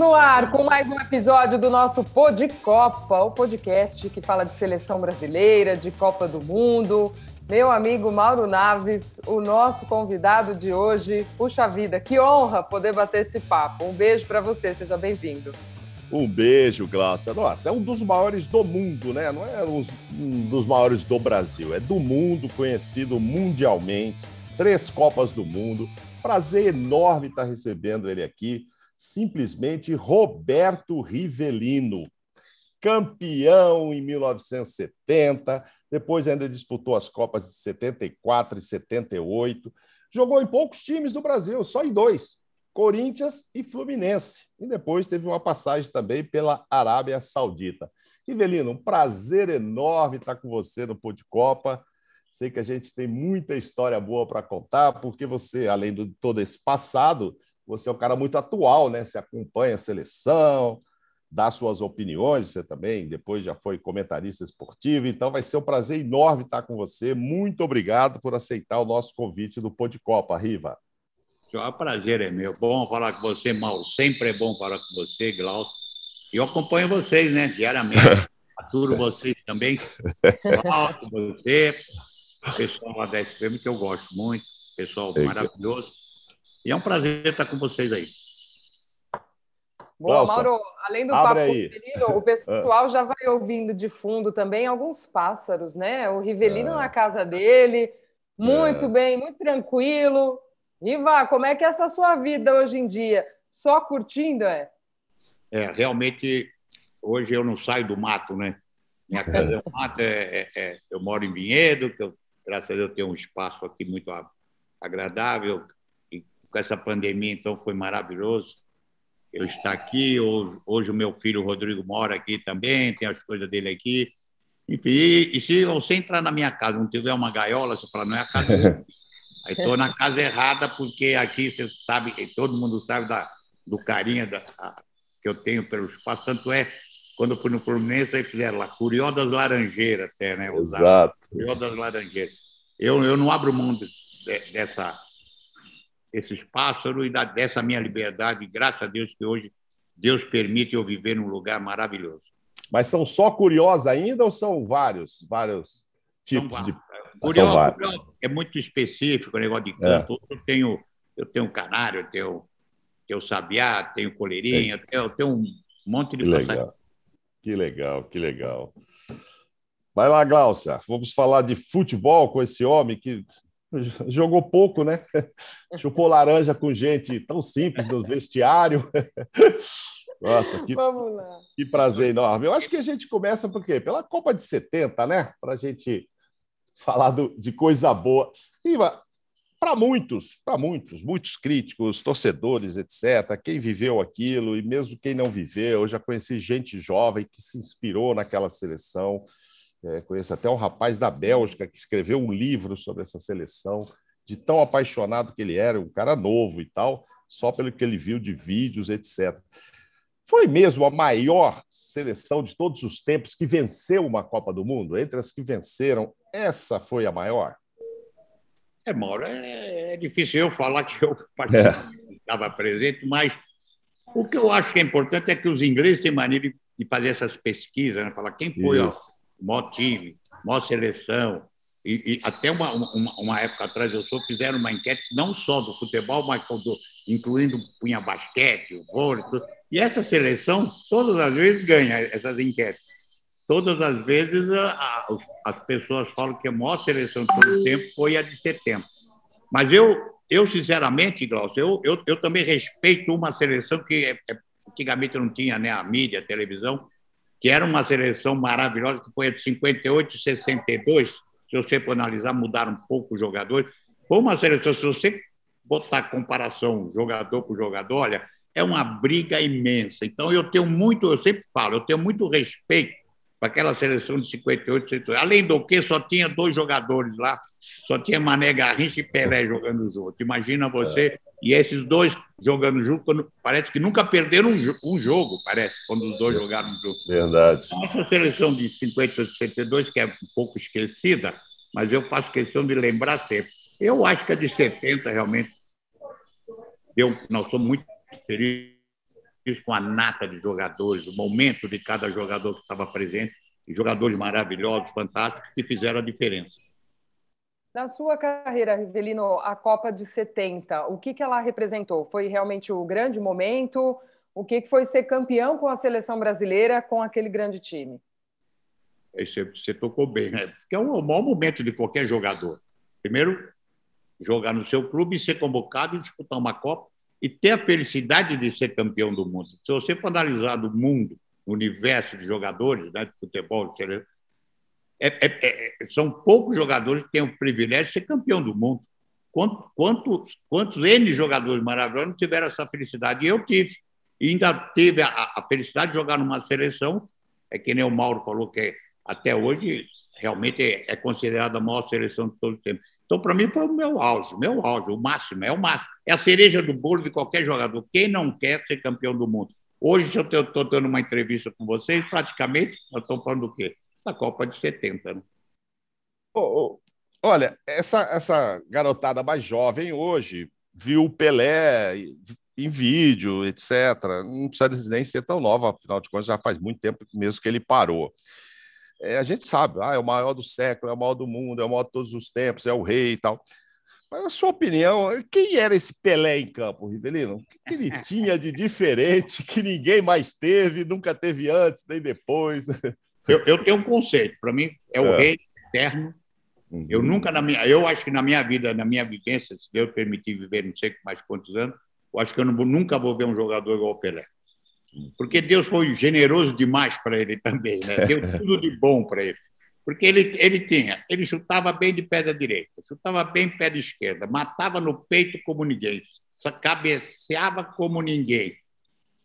no ar com mais um episódio do nosso Pod Copa, o podcast que fala de seleção brasileira, de Copa do Mundo. Meu amigo Mauro Naves, o nosso convidado de hoje. Puxa vida, que honra poder bater esse papo. Um beijo para você, seja bem-vindo. Um beijo, Glaucia. Nossa, é um dos maiores do mundo, né? Não é um dos maiores do Brasil, é do mundo, conhecido mundialmente. Três Copas do Mundo. Prazer enorme estar recebendo ele aqui simplesmente Roberto Rivelino, campeão em 1970, depois ainda disputou as Copas de 74 e 78, jogou em poucos times do Brasil, só em dois, Corinthians e Fluminense, e depois teve uma passagem também pela Arábia Saudita. Rivelino, um prazer enorme estar com você no Pô de Copa. Sei que a gente tem muita história boa para contar, porque você, além de todo esse passado, você é um cara muito atual, né? Você acompanha a seleção, dá suas opiniões, você também depois já foi comentarista esportivo, então vai ser um prazer enorme estar com você. Muito obrigado por aceitar o nosso convite do Pô de Copa, Riva. O prazer é meu. Bom falar com você, Mal. Sempre é bom falar com você, Glaucio. E eu acompanho vocês, né, diariamente. Aturo vocês também. Glaucio, você, pessoal lá da SPM, que eu gosto muito, pessoal maravilhoso. E é um prazer estar com vocês aí. Boa, Mauro, além do papo Rivelino, o pessoal já vai ouvindo de fundo também alguns pássaros, né? O Rivelino é. na casa dele, muito é. bem, muito tranquilo. Riva, como é que é essa sua vida hoje em dia? Só curtindo, é? É, realmente, hoje eu não saio do mato, né? Minha casa é um mato, é, é, é, eu moro em Vinhedo, que eu, graças a Deus tenho um espaço aqui muito agradável, com essa pandemia, então foi maravilhoso eu estar aqui. Hoje, hoje o meu filho Rodrigo mora aqui também, tem as coisas dele aqui. Enfim, e, e se você entrar na minha casa, não tiver uma gaiola, você fala, não é a casa. Aí estou na casa errada, porque aqui você sabe, todo mundo sabe da, do carinho da, a, que eu tenho pelo espaço. Tanto é, quando eu fui no Fluminense, aí fizeram lá, Curió das Laranjeiras, até, né? Exato. Curió das Laranjeiras. Eu, eu não abro mão de, de, dessa, esses pássaros e dessa minha liberdade, graças a Deus que hoje Deus permite eu viver num lugar maravilhoso. Mas são só curiosos ainda ou são vários, vários tipos são de curioso, é muito específico o negócio de canto. É. Eu tenho eu tenho canário, eu tenho tenho sabiá, tenho coleirinha, é. eu, tenho, eu tenho um monte de que legal. Que legal, que legal. Vai lá, Glaucia. Vamos falar de futebol com esse homem que jogou pouco, né? Chupou laranja com gente tão simples no vestiário. Nossa, que, que prazer enorme. Eu acho que a gente começa por quê? Pela Copa de 70, né? Para a gente falar do, de coisa boa. E para muitos, para muitos, muitos críticos, torcedores, etc., quem viveu aquilo e mesmo quem não viveu, eu já conheci gente jovem que se inspirou naquela seleção. É, conheço até um rapaz da Bélgica que escreveu um livro sobre essa seleção, de tão apaixonado que ele era, um cara novo e tal, só pelo que ele viu de vídeos, etc. Foi mesmo a maior seleção de todos os tempos que venceu uma Copa do Mundo? Entre as que venceram, essa foi a maior? É, Mauro, é, é difícil eu falar que eu é. estava presente, mas o que eu acho que é importante é que os ingleses têm maneira de fazer essas pesquisas, né? falar quem foi Isso maior time, maior seleção. E, e até uma, uma, uma, época atrás eu sou, fizeram uma enquete não só do futebol, mas do, incluindo punha basquete, o vôlei, tudo. E essa seleção, todas as vezes, ganha essas enquetes. Todas as vezes a, a, as pessoas falam que a maior seleção de todo o tempo foi a de 70. Mas eu, eu sinceramente, Glaucio, eu, eu, eu também respeito uma seleção que é, é, antigamente não tinha né, a mídia, a televisão, que era uma seleção maravilhosa, que foi a de 58 e 62. Se você for analisar, mudaram um pouco os jogadores. Foi uma seleção, se você botar comparação jogador por jogador, olha, é uma briga imensa. Então, eu tenho muito, eu sempre falo, eu tenho muito respeito para aquela seleção de 58, 58. Além do que, só tinha dois jogadores lá, só tinha Mané Garrincha e Pelé jogando junto. Imagina você, é. e esses dois jogando junto, quando, parece que nunca perderam um, um, jogo, parece, quando os dois jogaram junto. Verdade. Essa seleção de 50, 62, que é um pouco esquecida, mas eu faço questão de lembrar sempre. Eu acho que a de 70 realmente deu, nós somos muito felizes fiz com a nata de jogadores, o momento de cada jogador que estava presente, e jogadores maravilhosos, fantásticos, que fizeram a diferença. Na sua carreira, Rivelino, a Copa de 70, o que, que ela representou? Foi realmente o grande momento? O que, que foi ser campeão com a seleção brasileira, com aquele grande time? Você, você tocou bem, né? Porque é o maior momento de qualquer jogador. Primeiro, jogar no seu clube, ser convocado e disputar uma Copa e ter a felicidade de ser campeão do mundo. Se você for analisar do mundo, o universo de jogadores né, de futebol, é, é, é, são poucos jogadores que têm o privilégio de ser campeão do mundo. Quantos, quantos, N jogadores maravilhosos tiveram essa felicidade? E eu tive. E ainda teve a, a, felicidade de jogar numa seleção, é que nem o Mauro falou, que até hoje realmente é, é considerada a maior seleção de todo o tempo. Então, para mim, foi o meu auge, meu auge, o máximo, é o máximo. É a cereja do bolo de qualquer jogador. Quem não quer ser campeão do mundo? Hoje, se eu estou dando uma entrevista com vocês, praticamente, nós estamos falando do quê? Da Copa de 70, né? Oh, oh, olha, essa, essa garotada mais jovem hoje viu o Pelé em vídeo, etc. Não precisa nem ser tão nova, afinal de contas, já faz muito tempo mesmo que ele parou é, a gente sabe, ah, é o maior do século, é o maior do mundo, é o maior de todos os tempos, é o rei e tal. Mas a sua opinião, quem era esse Pelé em campo, Rivelino? O que ele tinha de diferente que ninguém mais teve, nunca teve antes, nem depois? Eu, eu tenho um conceito, para mim é o é. rei eterno. Uhum. Eu nunca na minha, eu acho que na minha vida, na minha vivência, se Deus permitir viver não sei mais quantos anos, eu acho que eu não, nunca vou ver um jogador igual o Pelé porque Deus foi generoso demais para ele também, né? deu tudo de bom para ele. Porque ele, ele tinha, ele chutava bem de pé da direita, chutava bem de pé da esquerda, matava no peito como ninguém, cabeceava como ninguém,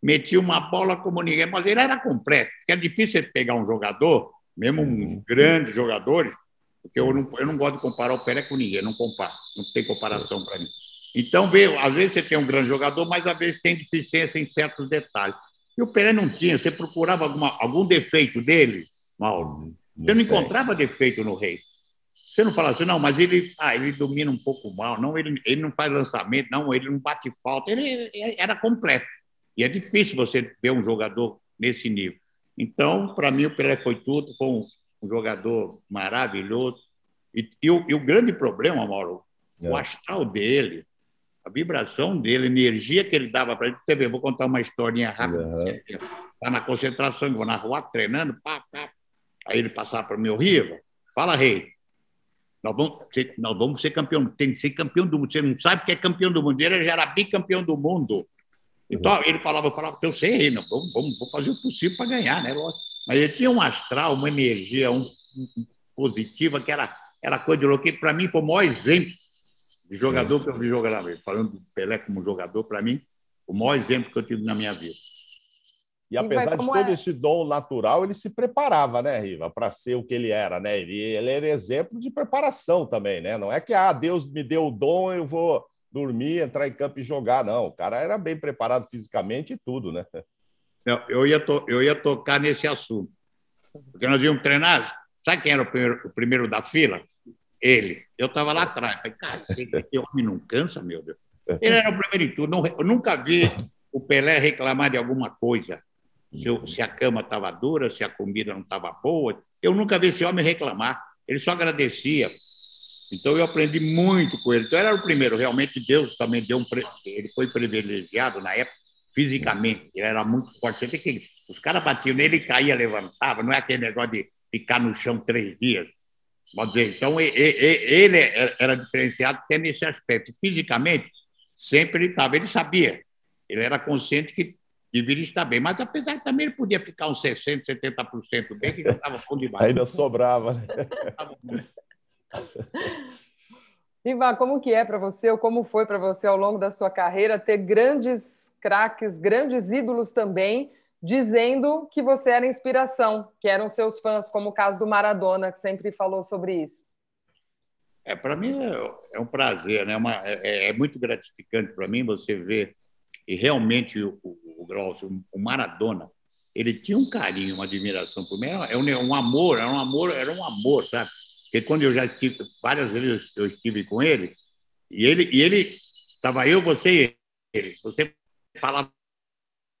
metia uma bola como ninguém, mas ele era completo. É difícil pegar um jogador, mesmo uns uhum. grandes jogadores, porque eu não, eu não gosto de comparar o Pelé com ninguém, não comparo, não tem comparação para mim. Então, veio, às vezes você tem um grande jogador, mas às vezes tem deficiência em certos detalhes. E o Pelé não tinha. Você procurava alguma, algum defeito dele, Mauro? Você não encontrava defeito no Rei. Você não falava assim, não, mas ele, ah, ele domina um pouco mal, não, ele, ele não faz lançamento, não, ele não bate falta. Ele, ele era completo. E é difícil você ver um jogador nesse nível. Então, para mim, o Pelé foi tudo, foi um, um jogador maravilhoso. E, e, o, e, o, grande problema, Mauro, é. o astral dele, a vibração dele, a energia que ele dava para ele. Você vê, vou contar uma historinha rápida. Está uhum. na concentração, vou na rua treinando, pá, pá. Aí ele passava para mim, Riva, fala, rei, nós vamos, ser, nós vamos ser campeão, tem que ser campeão do mundo. Você não sabe que é campeão do mundo. Ele já era bicampeão do mundo. Então, uhum. ele falava, eu falava, eu sei, rei, não, vamos, vamos, vou fazer o possível para ganhar, né? Mas ele tinha um astral, uma energia um, um, positiva, que era, era coisa de louco. Para mim, foi o maior exemplo de jogador que eu vi jogar na Falando do Pelé como jogador, para mim, o maior exemplo que eu tive na minha vida. E apesar de todo é? esse dom natural, ele se preparava, né, Riva, para ser o que ele era, né? Ele, ele era exemplo de preparação também, né? Não é que, ah, Deus me deu o dom, eu vou dormir, entrar em campo e jogar, não. O cara era bem preparado fisicamente e tudo, né? Eu, eu, ia, to, eu ia tocar nesse assunto. Porque nós íamos treinar, sabe quem era o primeiro, o primeiro da fila? Ele. Eu estava lá atrás. Falei, cacete, esse homem não cansa, meu Deus. Ele era o primeiro em tudo. Eu nunca vi o Pelé reclamar de alguma coisa. Se, eu, se a cama estava dura, se a comida não estava boa. Eu nunca vi esse homem reclamar. Ele só agradecia. Então eu aprendi muito com ele. Então ele era o primeiro. Realmente Deus também deu um. Ele foi privilegiado na época fisicamente. Ele era muito forte. Que... Os caras batiam nele, caía, levantava. Não é aquele negócio de ficar no chão três dias. Pode dizer, então ele era diferenciado até nesse aspecto. Fisicamente, sempre ele estava, ele sabia, ele era consciente que deveria estar bem, mas apesar que também ele podia ficar uns 60%, 70% bem, que já estava bom demais. Ainda sobrava. Né? Ivan, como que é para você, ou como foi para você ao longo da sua carreira ter grandes craques, grandes ídolos também, dizendo que você era inspiração, que eram seus fãs, como o caso do Maradona, que sempre falou sobre isso. É, para mim é, é, um prazer, né? Uma, é, é, muito gratificante para mim você ver e realmente o, o, o, o Maradona, ele tinha um carinho, uma admiração por mim, é um, um amor, era um amor, era um amor, sabe? Porque quando eu já estive várias vezes eu estive com ele e ele e ele estava eu, você e ele, você falava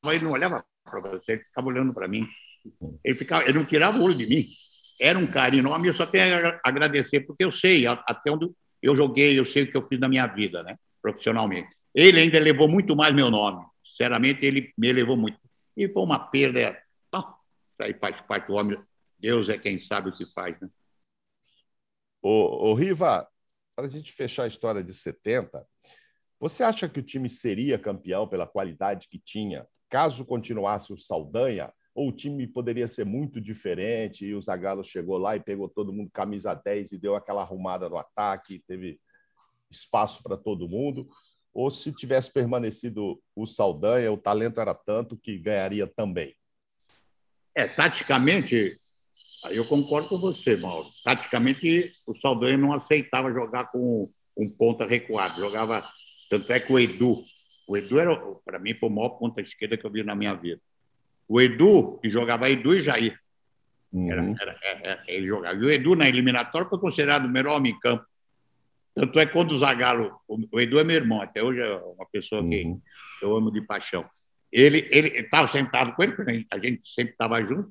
ele não olhava para você, ele ficava olhando para mim. Ele, ficava, ele não tirava o olho de mim. Era um carinho enorme, eu só tenho a agradecer, porque eu sei até onde eu joguei, eu sei o que eu fiz na minha vida, né, profissionalmente. Ele ainda levou muito mais meu nome. Sinceramente, ele me levou muito. E foi uma perda. Isso aí faz parte do homem. Deus é quem sabe o que faz, né? Ô, ô Riva, para a gente fechar a história de 70, você acha que o time seria campeão pela qualidade que tinha, caso continuasse o Saldanha? Ou o time poderia ser muito diferente e o Zagallo chegou lá e pegou todo mundo camisa 10 e deu aquela arrumada no ataque, teve espaço para todo mundo? Ou se tivesse permanecido o Saldanha, o talento era tanto que ganharia também? É, taticamente, eu concordo com você, Mauro. Taticamente, o Saldanha não aceitava jogar com um ponta recuado, jogava. Tanto é que o Edu, o Edu era, para mim, foi o maior ponta esquerda que eu vi na minha vida. O Edu, que jogava Edu e Jair. Uhum. Era, era, era, ele jogava. E o Edu, na eliminatória, foi considerado o melhor homem em campo. Tanto é que quando o Zagallo. O Edu é meu irmão, até hoje é uma pessoa que uhum. eu amo de paixão. Ele estava sentado com ele, a gente sempre estava junto.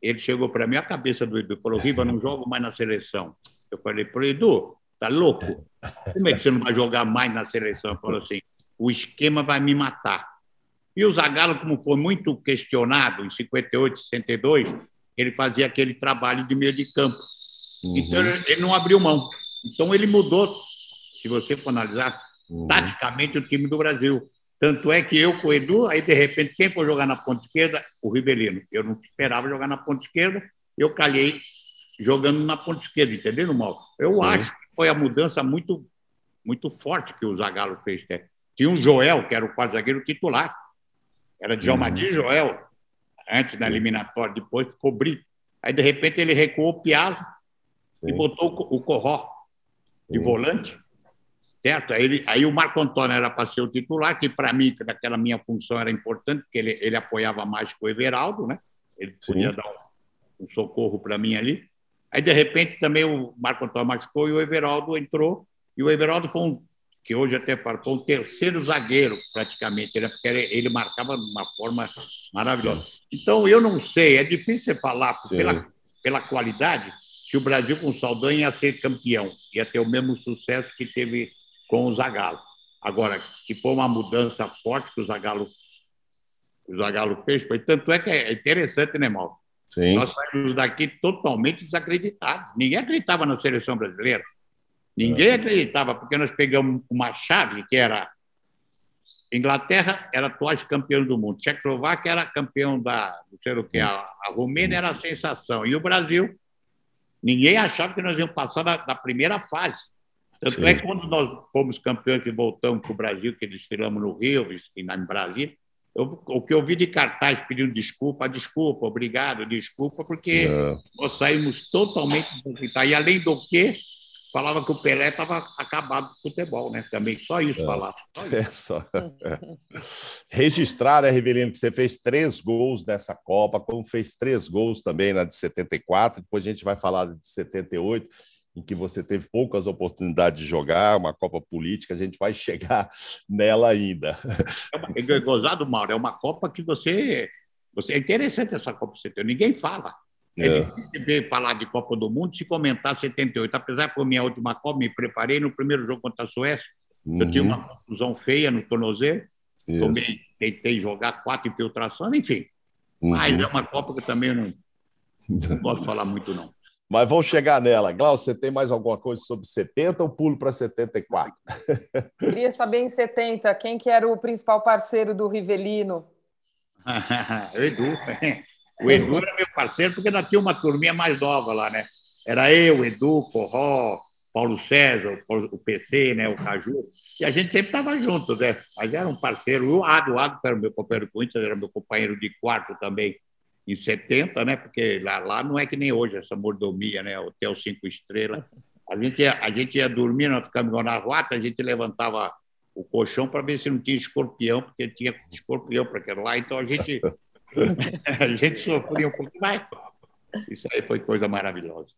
Ele chegou para mim, a cabeça do Edu, falou: Riva, não jogo mais na seleção. Eu falei para Edu, tá louco? Como é que você não vai jogar mais na seleção? Ele falou assim: o esquema vai me matar. E o Zagallo, como foi muito questionado em 58, 62, ele fazia aquele trabalho de meio de campo. Uhum. Então ele não abriu mão. Então ele mudou, se você for analisar, uhum. taticamente o time do Brasil. Tanto é que eu com o Edu, aí de repente, quem for jogar na ponta esquerda? O Rivelino. Eu não esperava jogar na ponta esquerda, eu calhei jogando na ponta esquerda, entendeu, Mal? Eu Sim. acho que foi a mudança muito, muito forte que o Zagallo fez. Né? Tinha um Joel, que era o quadro zagueiro titular, era de uhum. Joel, antes da eliminatória, depois ficou Brito. Aí, de repente, ele recuou o Piazza Sim. e botou o Corró de Sim. volante, certo? Aí, ele, aí o Marco Antônio era para ser o titular, que para mim, naquela minha função, era importante, porque ele, ele apoiava mais que o Everaldo, né? Ele podia Sim. dar um, um socorro para mim ali. Aí, de repente, também o Marco Antônio machucou e o Everaldo entrou. E o Everaldo foi um que hoje até foi o terceiro zagueiro, praticamente, né? porque ele marcava de uma forma maravilhosa. Então, eu não sei, é difícil falar pela, pela qualidade se o Brasil com o Saldanha ia ser campeão, ia ter o mesmo sucesso que teve com o Zagallo. Agora, se for uma mudança forte que o Zagallo, o Zagallo fez, foi tanto é que é interessante, né, Mauro? Sim. Nós saímos daqui totalmente desacreditados. Ninguém acreditava na seleção brasileira. Ninguém acreditava, porque nós pegamos uma chave que era Inglaterra era atual campeão do mundo, Tchecoslováquia era campeão da, não sei o que, a, a Romênia era a sensação, e o Brasil, ninguém achava que nós íamos passar da, da primeira fase. Tanto Sim. é que quando nós fomos campeões e voltamos para o Brasil, que desfilamos no Rio, em Brasília, eu, o que eu vi de cartaz pedindo desculpa, desculpa, obrigado, desculpa, porque é. nós saímos totalmente E além do que, falava que o Pelé estava acabado com o futebol, né? Também só isso é. falava. É só. É. Registrar, né, Rivelino, que você fez três gols nessa Copa, como fez três gols também na de 74, depois a gente vai falar de 78, em que você teve poucas oportunidades de jogar, uma Copa política, a gente vai chegar nela ainda. É, é gozado, Mauro, é uma Copa que você. você é interessante essa Copa 78, ninguém fala. É, é difícil falar de Copa do Mundo se comentar 78. Apesar que foi minha última Copa, me preparei no primeiro jogo contra a Suécia. Uhum. Eu tinha uma confusão feia no tornozelo. Também tentei jogar quatro infiltrações, enfim. Uhum. Mas é uma Copa que também não, não posso falar muito, não. Mas vamos chegar nela. Glaucio, você tem mais alguma coisa sobre 70 ou pulo para 74? Queria saber em 70 quem que era o principal parceiro do Rivelino. o Edu. O Edu era meu parceiro, porque nós tinha uma turminha mais nova lá, né? Era eu, Edu, Forró, Paulo César, o PC, né, o Caju, e a gente sempre estava junto, né? Mas era um parceiro. O Ado, o Ado era meu companheiro Corinthians, era meu companheiro de quarto também em 70, né? Porque lá, lá não é que nem hoje essa mordomia, né? Hotel cinco estrelas. A gente ia, a gente ia dormir, nós ficamos na rota, a gente levantava o colchão para ver se não tinha escorpião, porque tinha escorpião para aquele lá. Então a gente a gente sofria um pouco mais. Isso aí foi coisa maravilhosa.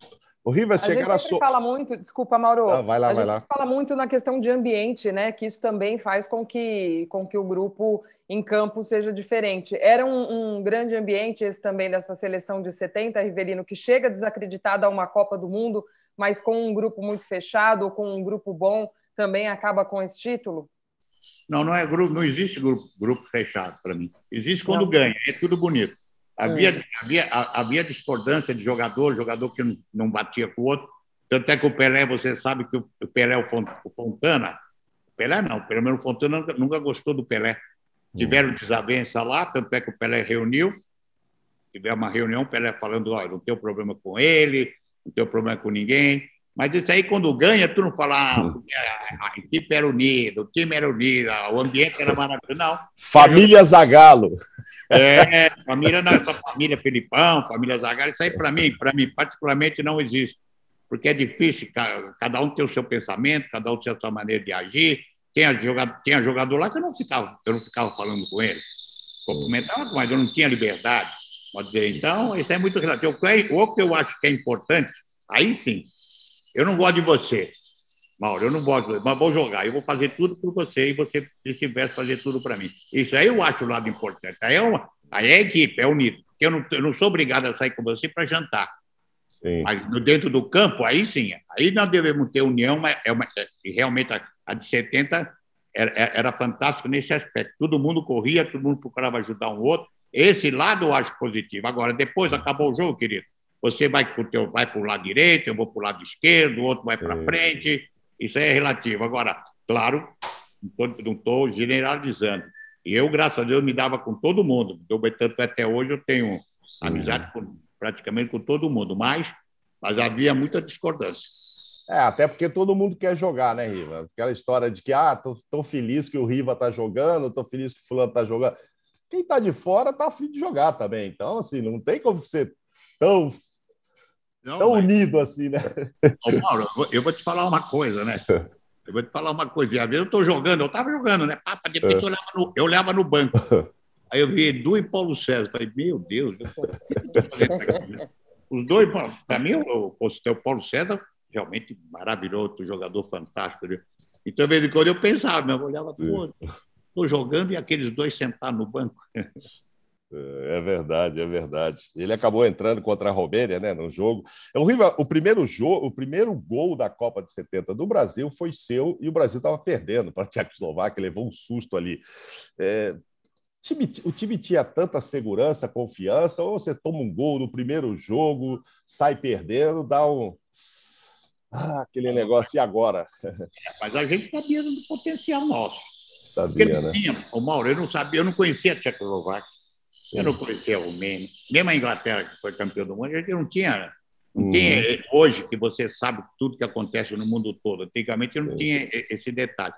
O Rivas chegar a gente fala muito, desculpa, Mauro. Ah, vai lá, a vai gente lá. fala muito na questão de ambiente, né? Que isso também faz com que, com que o grupo em campo seja diferente. Era um, um grande ambiente esse também dessa seleção de 70, Rivelino, que chega desacreditado a uma Copa do Mundo, mas com um grupo muito fechado, ou com um grupo bom, também acaba com esse título? Não, não é grupo, não existe grupo, grupo fechado para mim. Existe quando não. ganha, é tudo bonito. Havia, hum. havia, havia discordância de jogador, jogador que não batia com o outro. Tanto é que o Pelé, você sabe que o Pelé, o Fontana, o Pelé não, pelo menos o Fontana nunca, gostou do Pelé. Tiveram hum. desavença lá, tanto é que o Pelé reuniu, tiveram uma reunião, o Pelé falando, olha, não tenho problema com ele, não tenho problema com ninguém. Mas isso aí, quando ganha, tu não fala, ah, hum. a equipe era unida, o time era unido, o ambiente era maravilhoso. Não. Família Zagalo. É, família, essa família Filipão, família Zagalo, isso aí, para mim, para mim, particularmente, não existe. Porque é difícil, cada um tem o seu pensamento, cada um tem a sua maneira de agir. Tinha jogador, tinha jogador lá que eu não ficava, eu não ficava falando com ele. Cumprimentava, mas eu não tinha liberdade. Pode dizer, então, isso é muito relativo. O que eu acho que é importante, aí sim, eu não gosto de você, Mauro, eu não gosto, mas vou jogar, eu vou fazer tudo por você e você, se tivesse, fazer tudo para mim. Isso aí eu acho o lado importante. Aí é, uma, aí é equipe, é unido. Eu não, eu não sou obrigado a sair com você para jantar. Sim. Mas dentro do campo, aí sim, aí nós devemos ter união, mas é uma, é, realmente a, a de 70 era, era fantástico nesse aspecto. Todo mundo corria, todo mundo procurava ajudar um outro. Esse lado eu acho positivo. Agora, depois acabou o jogo, querido. Você vai para o vai o lado direito, eu vou para o lado esquerdo, o outro vai para frente. Isso é relativo. Agora, claro, não estou generalizando. E eu, graças a Deus, me dava com todo mundo. Eu, tanto até hoje eu tenho amizade com, praticamente com todo mundo, mas, mas havia muita discordância. É, até porque todo mundo quer jogar, né, Riva? Aquela história de que, ah, tô, tô feliz que o Riva tá jogando, tô feliz que o fulano tá jogando. Quem tá de fora tá afim de jogar também. Então, assim, não tem como ser tão não, tão mas... unido assim, né? Ô, Mauro, eu vou te falar uma coisa, né? Eu vou te falar uma coisa. Às vezes eu estou jogando, eu estava jogando, né? Papa, de repente é. eu olhava, no, eu olhava no banco. Aí eu vi Edu e Paulo César. Falei, meu Deus, eu aqui, né? Os dois, para mim, o, o Paulo César realmente maravilhoso, jogador fantástico. Né? Então, de vez em quando eu pensava, eu olhava, pô, estou jogando e aqueles dois sentados no banco. É verdade, é verdade. Ele acabou entrando contra a Romênia, né, no jogo. O, Riva, o primeiro jogo, o primeiro gol da Copa de 70 do Brasil foi seu e o Brasil estava perdendo para a Tchecoslováquia, levou um susto ali. É, o time tinha tanta segurança, confiança, ou você toma um gol no primeiro jogo, sai perdendo, dá um. Ah, aquele negócio, e agora? É, mas a gente sabia do potencial nosso. Sabia, né? Tinha, o Mauro, eu não sabia, eu não conhecia a Tchecoslováquia. Eu não conhecia a Romênia, mesmo a Inglaterra, que foi campeão do mundo, a gente não tinha. Não uhum. tinha hoje que você sabe tudo que acontece no mundo todo. Antigamente não tinha esse detalhe.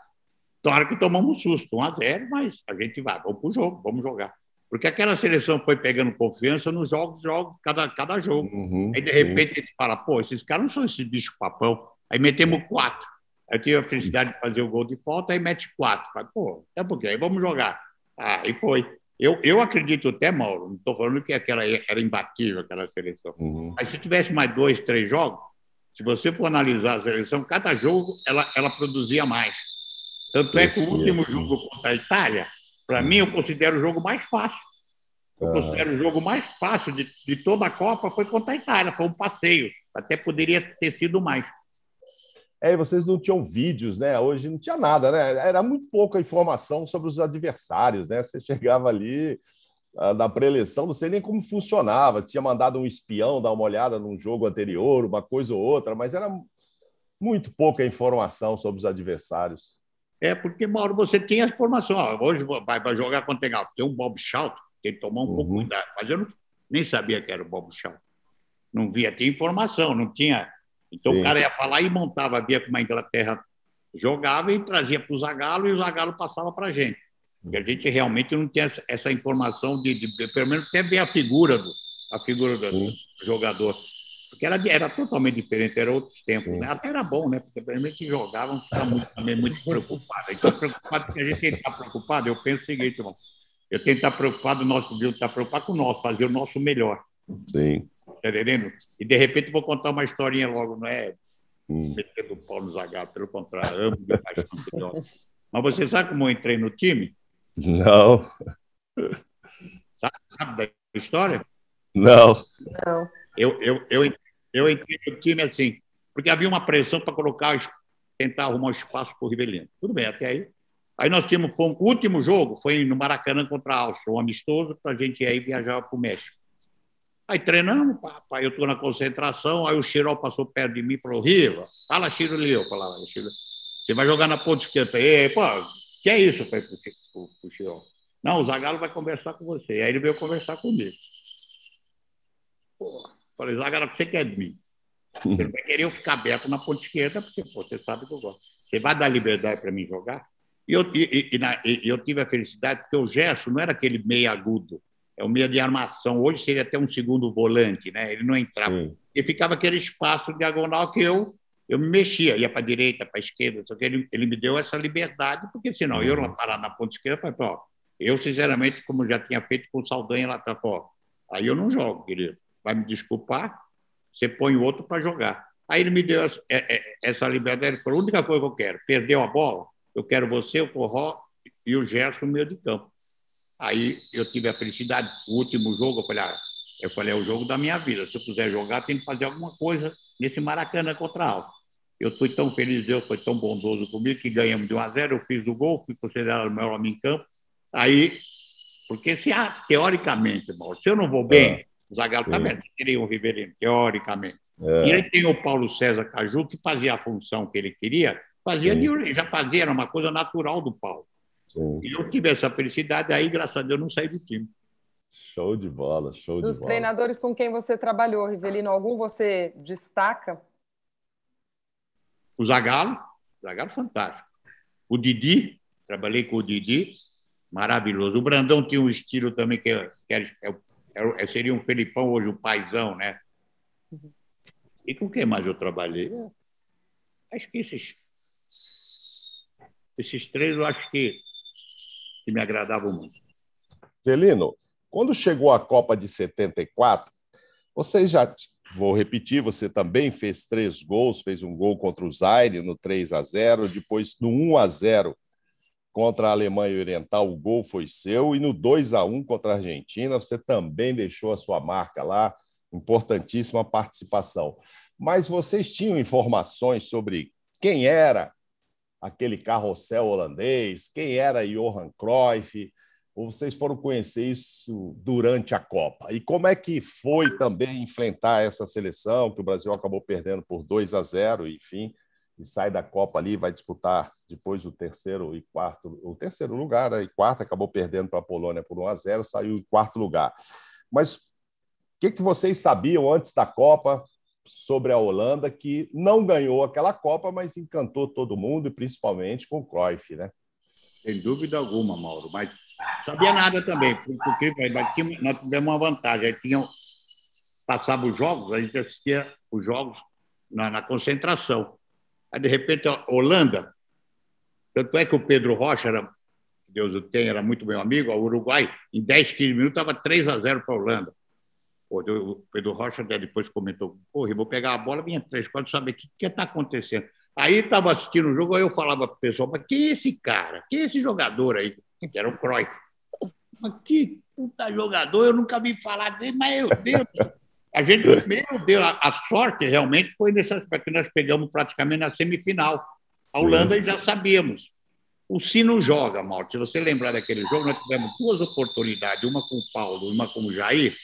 Claro que tomamos um susto, 1 a 0 mas a gente vai, vamos para o jogo, vamos jogar. Porque aquela seleção foi pegando confiança nos jogos, jogos, cada, cada jogo. Uhum, aí, de repente, a gente fala, pô, esses caras não são esses bichos papão. Aí metemos quatro. Aí eu tive a felicidade de fazer o gol de falta, aí mete quatro. Falei, pô, é porque aí vamos jogar. Ah, e foi. Eu, eu acredito até, Mauro, não estou falando que aquela era imbatível, aquela seleção. Uhum. Mas se tivesse mais dois, três jogos, se você for analisar a seleção, cada jogo ela, ela produzia mais. Tanto é que o último jogo contra a Itália, para mim, eu considero o jogo mais fácil. Eu ah. considero o jogo mais fácil de, de toda a Copa foi contra a Itália, foi um passeio. Até poderia ter sido mais. É, vocês não tinham vídeos, né? Hoje não tinha nada, né? Era muito pouca informação sobre os adversários, né? Você chegava ali ah, na pré-eleição, não sei nem como funcionava. Tinha mandado um espião dar uma olhada num jogo anterior, uma coisa ou outra, mas era muito pouca informação sobre os adversários. É, porque, Mauro, você tinha a informação. Ó, hoje vai, vai jogar contra o Tem um Bob Schaut, tem que tomar um uhum. pouco cuidado. Mas eu não, nem sabia que era o Bob Schaut. Não via, tinha informação, não tinha então Sim. o cara ia falar e montava, via como a Inglaterra jogava e trazia para o Zagallo e o Zagallo passava para a gente. Porque a gente realmente não tinha essa informação de, de, de, pelo menos até ver a figura do, a figura do, do jogador. Porque era, era totalmente diferente, era outros tempos. Né? Até era bom, né? Porque pelo menos que jogavam, ficava muito, também muito preocupado. Então, preocupado, porque a gente tem que estar preocupado, eu penso o seguinte, irmão. Eu tenho que estar preocupado, o nosso Deus está preocupado com o nosso, fazer o nosso melhor. Sim. Tá entendendo? E de repente vou contar uma historinha logo, não é? Hum. Metendo o pau no Zagallo, pelo contrário, amo de paixão. Mas você sabe como eu entrei no time? Não. Sabe, sabe da história? Não. Não. Eu, eu, eu, eu entrei no time assim, porque havia uma pressão para colocar, tentar arrumar um espaço para o Rivelino. Tudo bem, até aí. Aí nós tínhamos, foi, o último jogo foi no Maracanã contra a Áustria, um amistoso, para a gente ir aí viajar para o México. Aí treinamos, papai, eu estou na concentração, aí o Chirol passou perto de mim e falou, Riva, fala Chiro eu falava, Chiro, você vai jogar na ponta esquerda. E, pô, que é isso? Eu falei o Chirol. Não, o Zagallo vai conversar com você. Aí ele veio conversar comigo. Pô, falei, Zagallo, o que você quer de mim? Ele vai querer eu ficar aberto na ponta esquerda, porque pô, você sabe que eu gosto. Você vai dar liberdade para mim jogar? E eu, e, e, na, e, eu tive a felicidade, porque o Gerson não era aquele meio agudo, é o meio de armação. Hoje seria até um segundo volante, né? Ele não entrava. Sim. E ficava aquele espaço diagonal que eu eu me mexia, ia para a direita, para a esquerda, só que ele, ele me deu essa liberdade, porque senão uhum. eu não parar na ponta esquerda, falei, eu, sinceramente, como já tinha feito com o Saldanha lá fora, aí eu não jogo, querido. Vai me desculpar, você põe o outro para jogar. Aí ele me deu essa, é, é, essa liberdade, ele falou, a única coisa que eu quero, perdeu a bola, eu quero você, o Corró e o Gerson no meio de campo. Aí eu tive a felicidade, o último jogo, eu falei, ah, eu falei, é o jogo da minha vida, se eu quiser jogar, tem que fazer alguma coisa nesse Maracanã contra a Alfa. Eu fui tão feliz, Deus foi tão bondoso comigo que ganhamos de 1 a 0, eu fiz o gol, fui considerado o melhor homem em campo. Aí, porque se há, teoricamente, se eu não vou bem, é, o Zagallo também teria um Riverino, teoricamente. É. E aí tem o Paulo César Caju, que fazia a função que ele queria, fazia de, já fazia, era uma coisa natural do Paulo. Sim. E eu tive essa felicidade, aí, graças a Deus, não saí do time. Show de bola, show Dos de bola. Dos treinadores com quem você trabalhou, Rivelino, algum você destaca? O Zagallo, o Zagallo fantástico. O Didi, trabalhei com o Didi, maravilhoso. O Brandão tinha um estilo também que, era, que seria um Felipão, hoje um paizão, né? Uhum. E com quem mais eu trabalhei? Acho que esses, esses três eu acho que, que me agradavam muito. Celino, quando chegou a Copa de 74, vocês já Vou repetir, você também fez três gols, fez um gol contra o Zaire no 3 a 0, depois no 1 a 0 contra a Alemanha Oriental, o gol foi seu, e no 2 a 1 contra a Argentina, você também deixou a sua marca lá, importantíssima participação. Mas vocês tinham informações sobre quem era aquele carrossel holandês, quem era Johan Cruyff, ou vocês foram conhecer isso durante a Copa? E como é que foi também enfrentar essa seleção, que o Brasil acabou perdendo por 2 a 0, enfim, e sai da Copa ali, vai disputar depois o terceiro e quarto, o terceiro lugar, né? e quarto, acabou perdendo para a Polônia por 1 a 0, saiu em quarto lugar. Mas o que, que vocês sabiam antes da Copa sobre a Holanda, que não ganhou aquela Copa, mas encantou todo mundo, e principalmente com o Cruyff, né? Sem dúvida alguma, Mauro. Mas sabia nada também, porque nós tivemos uma vantagem. Aí passava os jogos, a gente assistia os jogos na, na concentração. Aí, de repente, a Holanda, tanto é que o Pedro Rocha, era, Deus o tenha, era muito meu amigo, o Uruguai, em 10, 15 minutos, estava 3 a 0 para a Holanda. O Pedro Rocha depois comentou: vou pegar a bola, vinha três, quatro, saber o que está acontecendo. Aí estava assistindo o jogo, aí eu falava para o pessoal, mas quem é esse cara? Quem é esse jogador aí? Que era o Cruyff. Mas que puta jogador, eu nunca vi falar dele, mas meu Deus. A gente, meu Deus, a, a sorte realmente foi nesse aspecto que nós pegamos praticamente na semifinal. A Holanda já sabíamos. O Sino joga, Mauro. Se você lembrar daquele jogo, nós tivemos duas oportunidades, uma com o Paulo, uma com o Jair,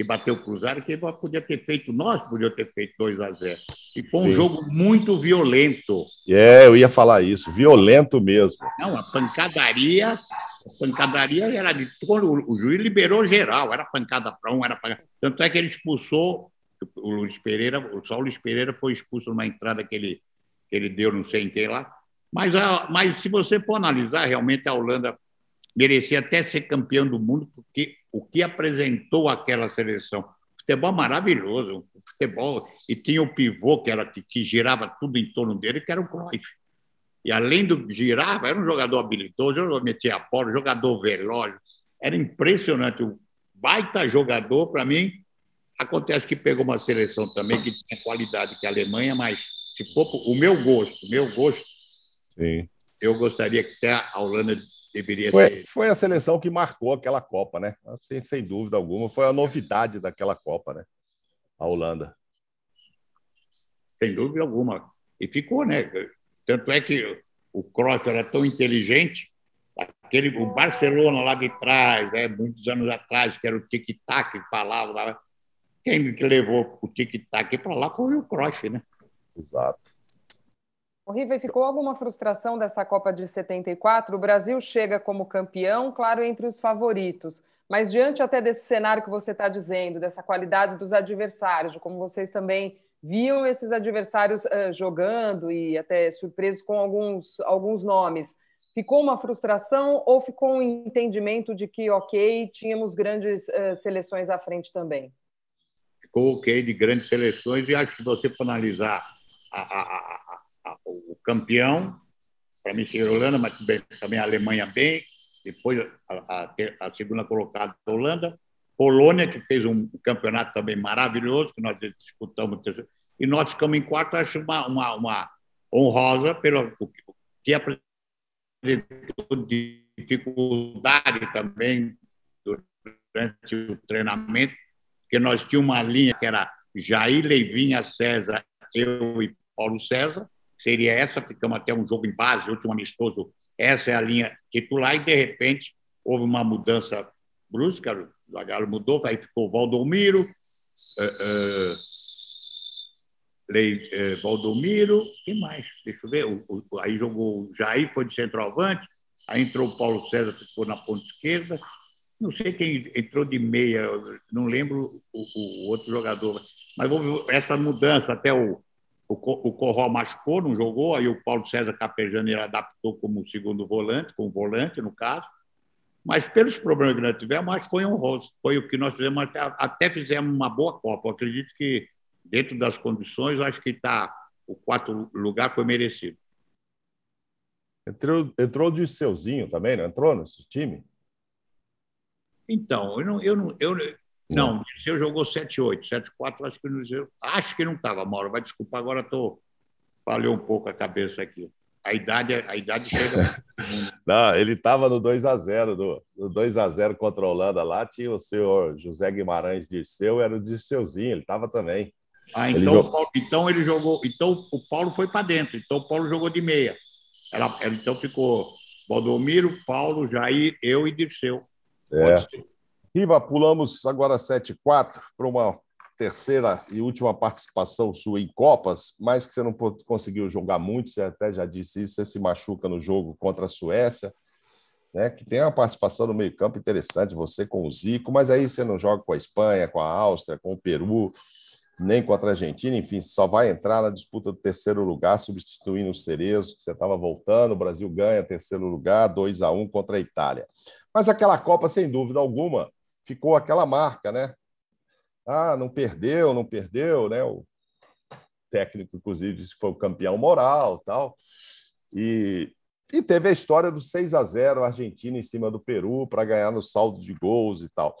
que bateu o Cruzeiro, que podia ter feito, nós podíamos ter feito 2 a 0 E foi um Sim. jogo muito violento. É, eu ia falar isso, violento mesmo. Não, a pancadaria, a pancadaria era de todo, o juiz liberou geral, era pancada para um, era pancada. Tanto é que ele expulsou o Luiz Pereira, só o Luiz Pereira foi expulso numa entrada que ele, que ele deu, não sei em quem lá. Mas, a, mas se você for analisar, realmente a Holanda merecia até ser campeão do mundo, porque o que apresentou aquela seleção. Futebol maravilhoso, futebol. E tinha o pivô, que, era, que, que girava tudo em torno dele, que era o Cruyff. E além do girava, era um jogador habilidoso, metia a bola, jogador veloz. Era impressionante. O baita jogador, para mim, Acontece que pegou uma seleção também que tinha qualidade que a Alemanha, mas se for o meu gosto, meu gosto, Sim. eu gostaria que até a Holanda deveria foi, ter. Foi a seleção que marcou aquela Copa, né? Sem, sem dúvida alguma, foi a novidade daquela Copa, né? A Holanda. Sem dúvida alguma. E ficou, né? Tanto é que o Cruyff era tão inteligente, aquele, o Barcelona lá de trás, né, muitos anos atrás, que era o tic-tac que falava, quem levou o tic-tac para lá foi o Cruyff, né? Exato. O River ficou alguma frustração dessa Copa de 74? O Brasil chega como campeão, claro, entre os favoritos. Mas diante até desse cenário que você está dizendo, dessa qualidade dos adversários, de como vocês também viam esses adversários uh, jogando e até surpresos com alguns, alguns nomes, ficou uma frustração ou ficou um entendimento de que, ok, tínhamos grandes uh, seleções à frente também? Ficou ok de grandes seleções e acho que você for analisar a, a, o campeão, para mim seria a Holanda, mas também a Alemanha bem, depois a, segunda colocada a Holanda, Polônia, que fez um campeonato também maravilhoso, que nós disputamos, e nós ficamos em quarto, acho uma, uma, uma honrosa pelo que apresentou dificuldade também durante o treinamento, porque nós tínhamos uma linha que era Jair Leivinha César, eu e Paulo César, seria essa, ficamos até um jogo em base, último amistoso, essa é a linha titular, e de repente houve uma mudança brusca, o Zagallo mudou, aí ficou Valdomiro, uh, Valdomiro, quem mais? Deixa eu ver, o, o, aí jogou o Jair, foi de centroavante, aí entrou o Paulo César, ficou na ponta esquerda, não sei quem entrou de meia, não lembro o, o outro jogador, mas houve essa mudança, até o, o, o Corró machucou, não jogou, aí o Paulo César Capejano ele adaptou como segundo volante, como volante, no caso. Mas pelos problemas que nós tivemos, acho que foi honroso. Foi o que nós fizemos, até, até fizemos uma boa Copa. Eu acredito que, dentro das condições, acho que tá, o quarto lugar foi merecido. Entrou, entrou o Dirceuzinho também, não entrou nesse time? Então, eu não, eu não, eu, não, o Dirceu jogou 7-8, 7-4, acho que não Acho que não estava, Mauro. Vai desculpar, agora tô falhou um pouco a cabeça aqui. A idade, a idade chega. não, ele estava no 2 a 0 do, no 2 a 0 contra a Holanda lá, tinha o senhor José Guimarães Dirceu, era o Dirceuzinho, ele estava também. Ah, então, ele jogou... Paulo, então ele jogou. Então o Paulo foi para dentro. Então o Paulo jogou de meia. Ela, então ficou Valdomiro, Paulo, Jair, eu e Dirceu. É. Riva, pulamos agora 7-4 para uma terceira e última participação sua em Copas, mas que você não conseguiu jogar muito, você até já disse isso, você se machuca no jogo contra a Suécia, né, que tem uma participação no meio campo interessante, você com o Zico, mas aí você não joga com a Espanha, com a Áustria, com o Peru, nem contra a Argentina, enfim, só vai entrar na disputa do terceiro lugar, substituindo o Cerezo, que você estava voltando, o Brasil ganha terceiro lugar, 2 a 1 contra a Itália. Mas aquela Copa, sem dúvida alguma, ficou aquela marca, né? Ah, não perdeu, não perdeu, né? O técnico, inclusive, foi o campeão moral tal. E, e teve a história do 6 a 0 Argentina em cima do Peru para ganhar no saldo de gols e tal.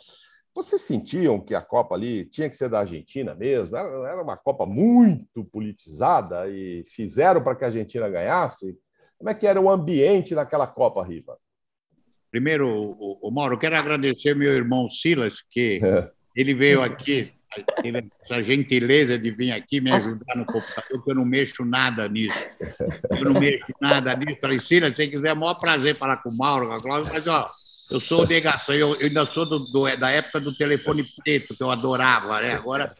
Vocês sentiam que a Copa ali tinha que ser da Argentina mesmo? Era uma Copa muito politizada e fizeram para que a Argentina ganhasse? Como é que era o ambiente naquela Copa, Riva? Primeiro, o, o Mauro, quero agradecer meu irmão Silas, que é. ele veio aqui, teve essa gentileza de vir aqui me ajudar no computador, que eu não mexo nada nisso. Eu não mexo nada nisso. Falei, Silas, se quiser, é maior prazer falar com o Mauro, com a Cláudia, mas, ó, eu sou negação, eu, eu ainda sou do, do, da época do telefone preto, que eu adorava, né? Agora,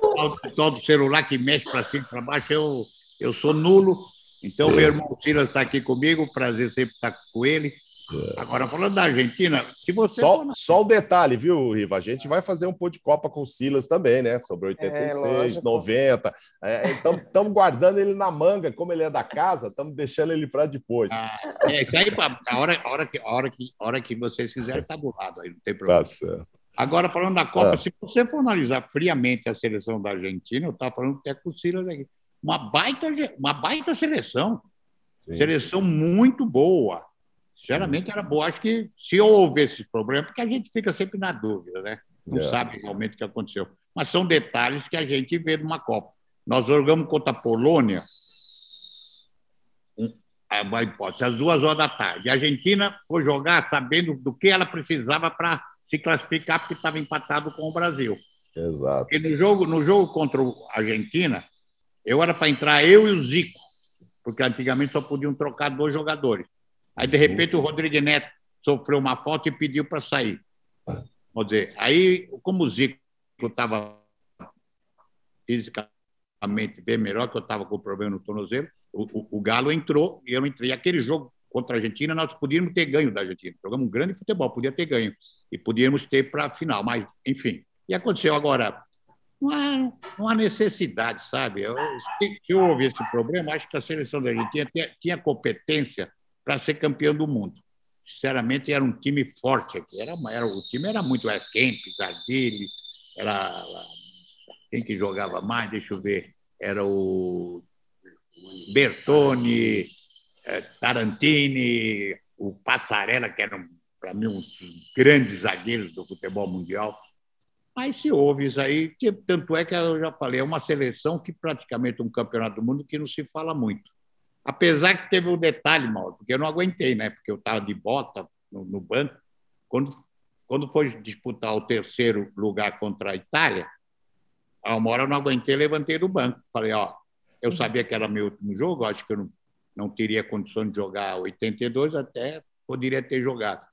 o tal do celular que mexe para cima e para baixo, eu, eu sou nulo. Então, é. meu irmão Silas está aqui comigo, prazer sempre estar com ele. É. Agora, falando da Argentina, se você. Só, só o detalhe, viu, Riva? A gente vai fazer um pô de Copa com o Silas também, né? Sobre 86, é, 90. Estamos é, guardando ele na manga, como ele é da casa, estamos deixando ele para depois. Ah, é, isso aí, a hora, a, hora que, a, hora que, a hora que vocês quiserem, está do lado aí, não tem problema. Tá certo. Agora, falando da Copa, ah. se você for analisar friamente a seleção da Argentina, eu estava falando até com o Silas aqui. Uma baita, uma baita seleção. Sim. Seleção muito boa Sinceramente, era boa. Acho que se houve esse problema, porque a gente fica sempre na dúvida, né? Não é. sabe realmente o que aconteceu. Mas são detalhes que a gente vê numa Copa. Nós jogamos contra a Polônia, uma hipótese, às duas horas da tarde. A Argentina foi jogar sabendo do que ela precisava para se classificar, porque estava empatado com o Brasil. Exato. E no jogo, no jogo contra a Argentina, eu era para entrar eu e o Zico, porque antigamente só podiam trocar dois jogadores. Aí, de repente, o Rodrigo Neto sofreu uma falta e pediu para sair. Vamos dizer, aí, como o Zico estava fisicamente bem melhor, que eu estava com problema no tornozelo, o, o, o, Galo entrou e eu entrei. E aquele jogo contra a Argentina, nós podíamos ter ganho da Argentina. Jogamos um grande futebol, podia ter ganho. E podíamos ter para a final, mas, enfim. E aconteceu agora. Não há, não há necessidade, sabe? Eu, se, se houve esse problema, acho que a seleção da Argentina tinha, tinha competência para ser campeão do mundo sinceramente, era um time forte aqui. Era, era, o time era muito. Era Kempis, Ardile, era. Quem que jogava mais? Deixa eu ver. Era o Bertone, eh, Tarantini, o Passarella, que eram, para mim, um dos grandes zagueiros do futebol mundial. Mas se houve isso aí, tanto é que eu já falei, é uma seleção que praticamente um campeonato do mundo que não se fala muito. Apesar que teve um detalhe, Mauro, porque eu não aguentei, né? Porque eu estava de bota no, no, banco. Quando, quando foi disputar o terceiro lugar contra a Itália, a uma hora eu não aguentei, levantei do banco. Falei, ó, eu sabia que era meu último jogo, acho que eu não, não teria condição de jogar 82, até poderia ter jogado.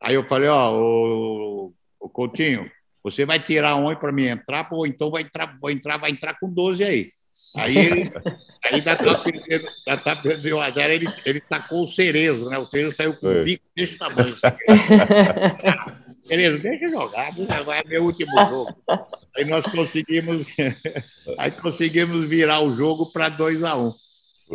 Aí eu falei, ó, o, o Coutinho, você vai tirar um para mim entrar, ou então vai entrar, vou entrar, vai entrar com 12 aí. Aí ele, aí da tá perdendo, da tá perdendo o azar, ele, ele tacou o cerezo, né? O cerezo saiu com o bico desse tamanho. Cerezo, deixa jogar, vai é meu último jogo. Aí nós conseguimos, aí conseguimos virar o jogo para 2 a 1 um.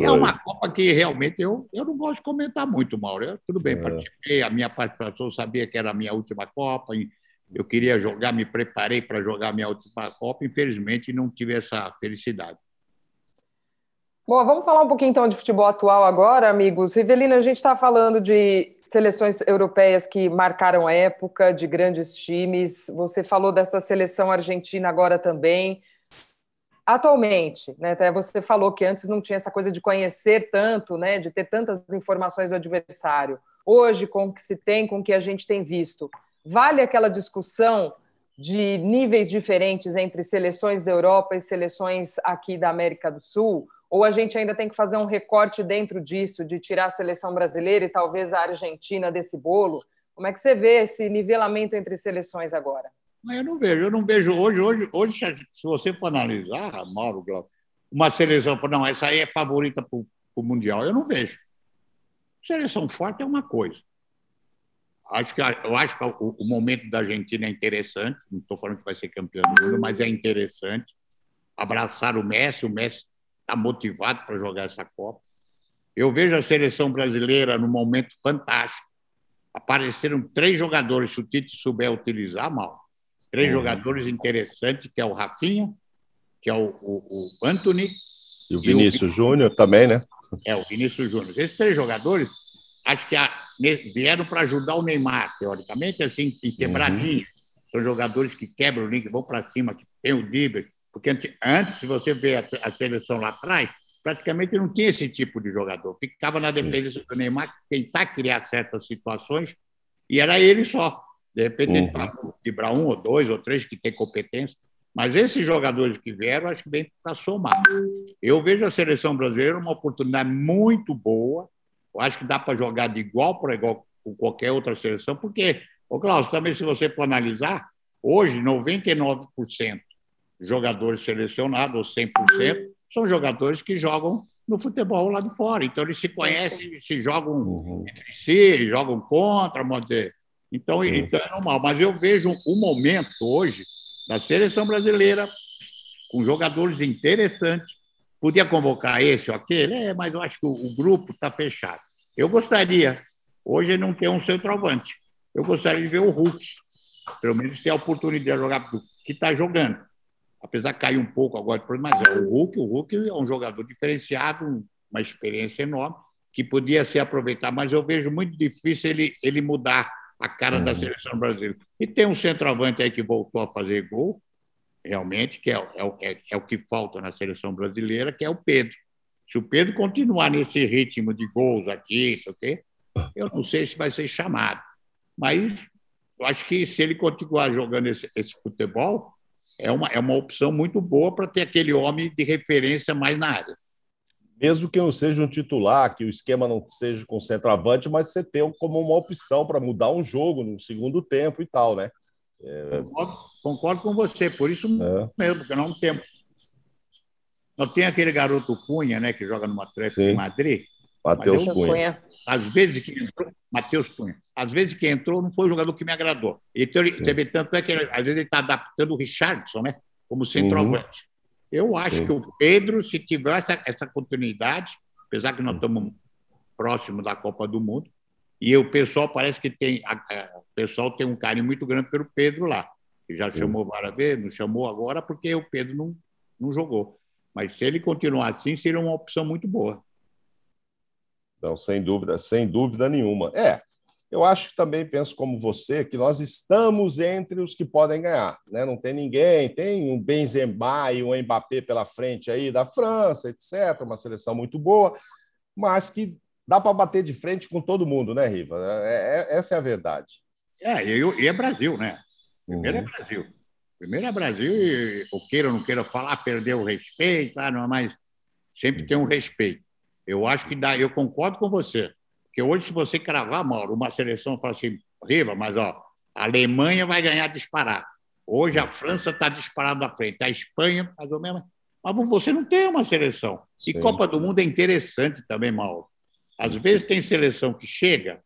É uma Copa que realmente eu, eu não gosto de comentar muito, Mauro. Eu, tudo bem, é. participei, a minha participação sabia que era a minha última Copa, eu queria jogar, me preparei para jogar a minha última Copa, infelizmente não tive essa felicidade. Bom, vamos falar um pouquinho então de futebol atual agora, amigos. Rivelina, a gente está falando de seleções europeias que marcaram a época, de grandes times. Você falou dessa seleção argentina agora também. Atualmente, né, até você falou que antes não tinha essa coisa de conhecer tanto, né, de ter tantas informações do adversário. Hoje, com o que se tem, com o que a gente tem visto, vale aquela discussão de níveis diferentes entre seleções da Europa e seleções aqui da América do Sul? Ou a gente ainda tem que fazer um recorte dentro disso, de tirar a seleção brasileira e talvez a Argentina desse bolo? Como é que você vê esse nivelamento entre seleções agora? Eu não vejo, eu não vejo hoje, hoje, hoje se você for analisar, Mauro uma seleção, não, essa aí é favorita para o Mundial, eu não vejo. Seleção forte é uma coisa. Acho que, eu acho que o, o momento da Argentina é interessante, não estou falando que vai ser campeão do mundo, mas é interessante. Abraçar o Messi, o Messi está motivado para jogar essa Copa. Eu vejo a seleção brasileira num momento fantástico. Apareceram três jogadores, se o Tite souber utilizar, mal. Três uhum. jogadores interessantes, que é o Rafinha, que é o, o, o Anthony. E o Vinícius o... Júnior também, né? É, o Vinícius Júnior. Esses três jogadores, acho que vieram para ajudar o Neymar, teoricamente, assim, em quebradinho. Uhum. São jogadores que quebram o link, vão para cima, que tem o drible, porque antes, se você ver a seleção lá atrás, praticamente não tinha esse tipo de jogador. Ficava na dependência do Neymar tentar criar certas situações e era ele só. De repente, uhum. ele um ou dois ou três que tem competência. Mas esses jogadores que vieram, acho que vem para somar. Eu vejo a seleção brasileira uma oportunidade muito boa. Eu acho que dá para jogar de igual para igual com qualquer outra seleção, porque, ô Cláudio, também se você for analisar, hoje 99% jogadores selecionados, ou 100%, são jogadores que jogam no futebol lá de fora. Então, eles se conhecem, eles se jogam uhum. entre si, jogam contra. Então, uhum. então, é normal. Mas eu vejo um momento hoje da seleção brasileira com jogadores interessantes. Podia convocar esse ou aquele, é, mas eu acho que o, o grupo está fechado. Eu gostaria, hoje, não ter um centroavante. Eu gostaria de ver o Hulk, pelo menos ter a oportunidade de jogar que está jogando apesar de cair um pouco agora, mas é o Hulk, o Hulk é um jogador diferenciado, uma experiência enorme, que podia ser aproveitado, mas eu vejo muito difícil ele, ele mudar a cara uhum. da seleção brasileira. E tem um centroavante aí que voltou a fazer gol, realmente, que é, é, é, é o que falta na seleção brasileira, que é o Pedro. Se o Pedro continuar nesse ritmo de gols aqui, eu não sei se vai ser chamado. Mas eu acho que se ele continuar jogando esse, esse futebol, é uma, é uma opção muito boa para ter aquele homem de referência mais na área. Mesmo que não seja um titular, que o esquema não seja com centroavante, mas você tem como uma opção para mudar um jogo no segundo tempo e tal, né? É... Concordo, concordo, com você, por isso é. mesmo, porque não temos. Nós tem aquele garoto Cunha, né, que joga no Atlético de Madrid. Matheus Cunha. Às vezes que entrou, Matheus Cunha. Às vezes que entrou, não foi o jogador que me agradou. Então, ele, você vê tanto é que ele, às vezes ele está adaptando o Richardson, né, como centroavante. Uhum. Eu acho Sim. que o Pedro, se tiver essa, essa continuidade, apesar que nós estamos próximo da Copa do Mundo, e o pessoal parece que tem, a, a, o pessoal tem um carinho muito grande pelo Pedro lá. Que já chamou várias vezes, não chamou agora porque o Pedro não, não jogou. Mas se ele continuar assim, seria uma opção muito boa. Não, sem dúvida, sem dúvida nenhuma. É, eu acho que também penso como você que nós estamos entre os que podem ganhar, né? Não tem ninguém, tem um Benzema e um Mbappé pela frente aí da França, etc, uma seleção muito boa, mas que dá para bater de frente com todo mundo, né, Riva? É, é, essa é a verdade. É, e, e é Brasil, né? Primeiro é uhum. é Brasil. Primeiro é Brasil e, o queira ou não queira falar, perdeu o respeito, ah, não, mas sempre tem um respeito. Eu acho que dá, eu concordo com você. Porque hoje, se você cravar, Mauro, uma seleção fala assim, Riva, mas ó, a Alemanha vai ganhar disparado. Hoje a França está disparado à frente, a Espanha, mais ou menos. Mas você não tem uma seleção. E Sim. Copa do Mundo é interessante também, Mauro. Às vezes tem seleção que chega,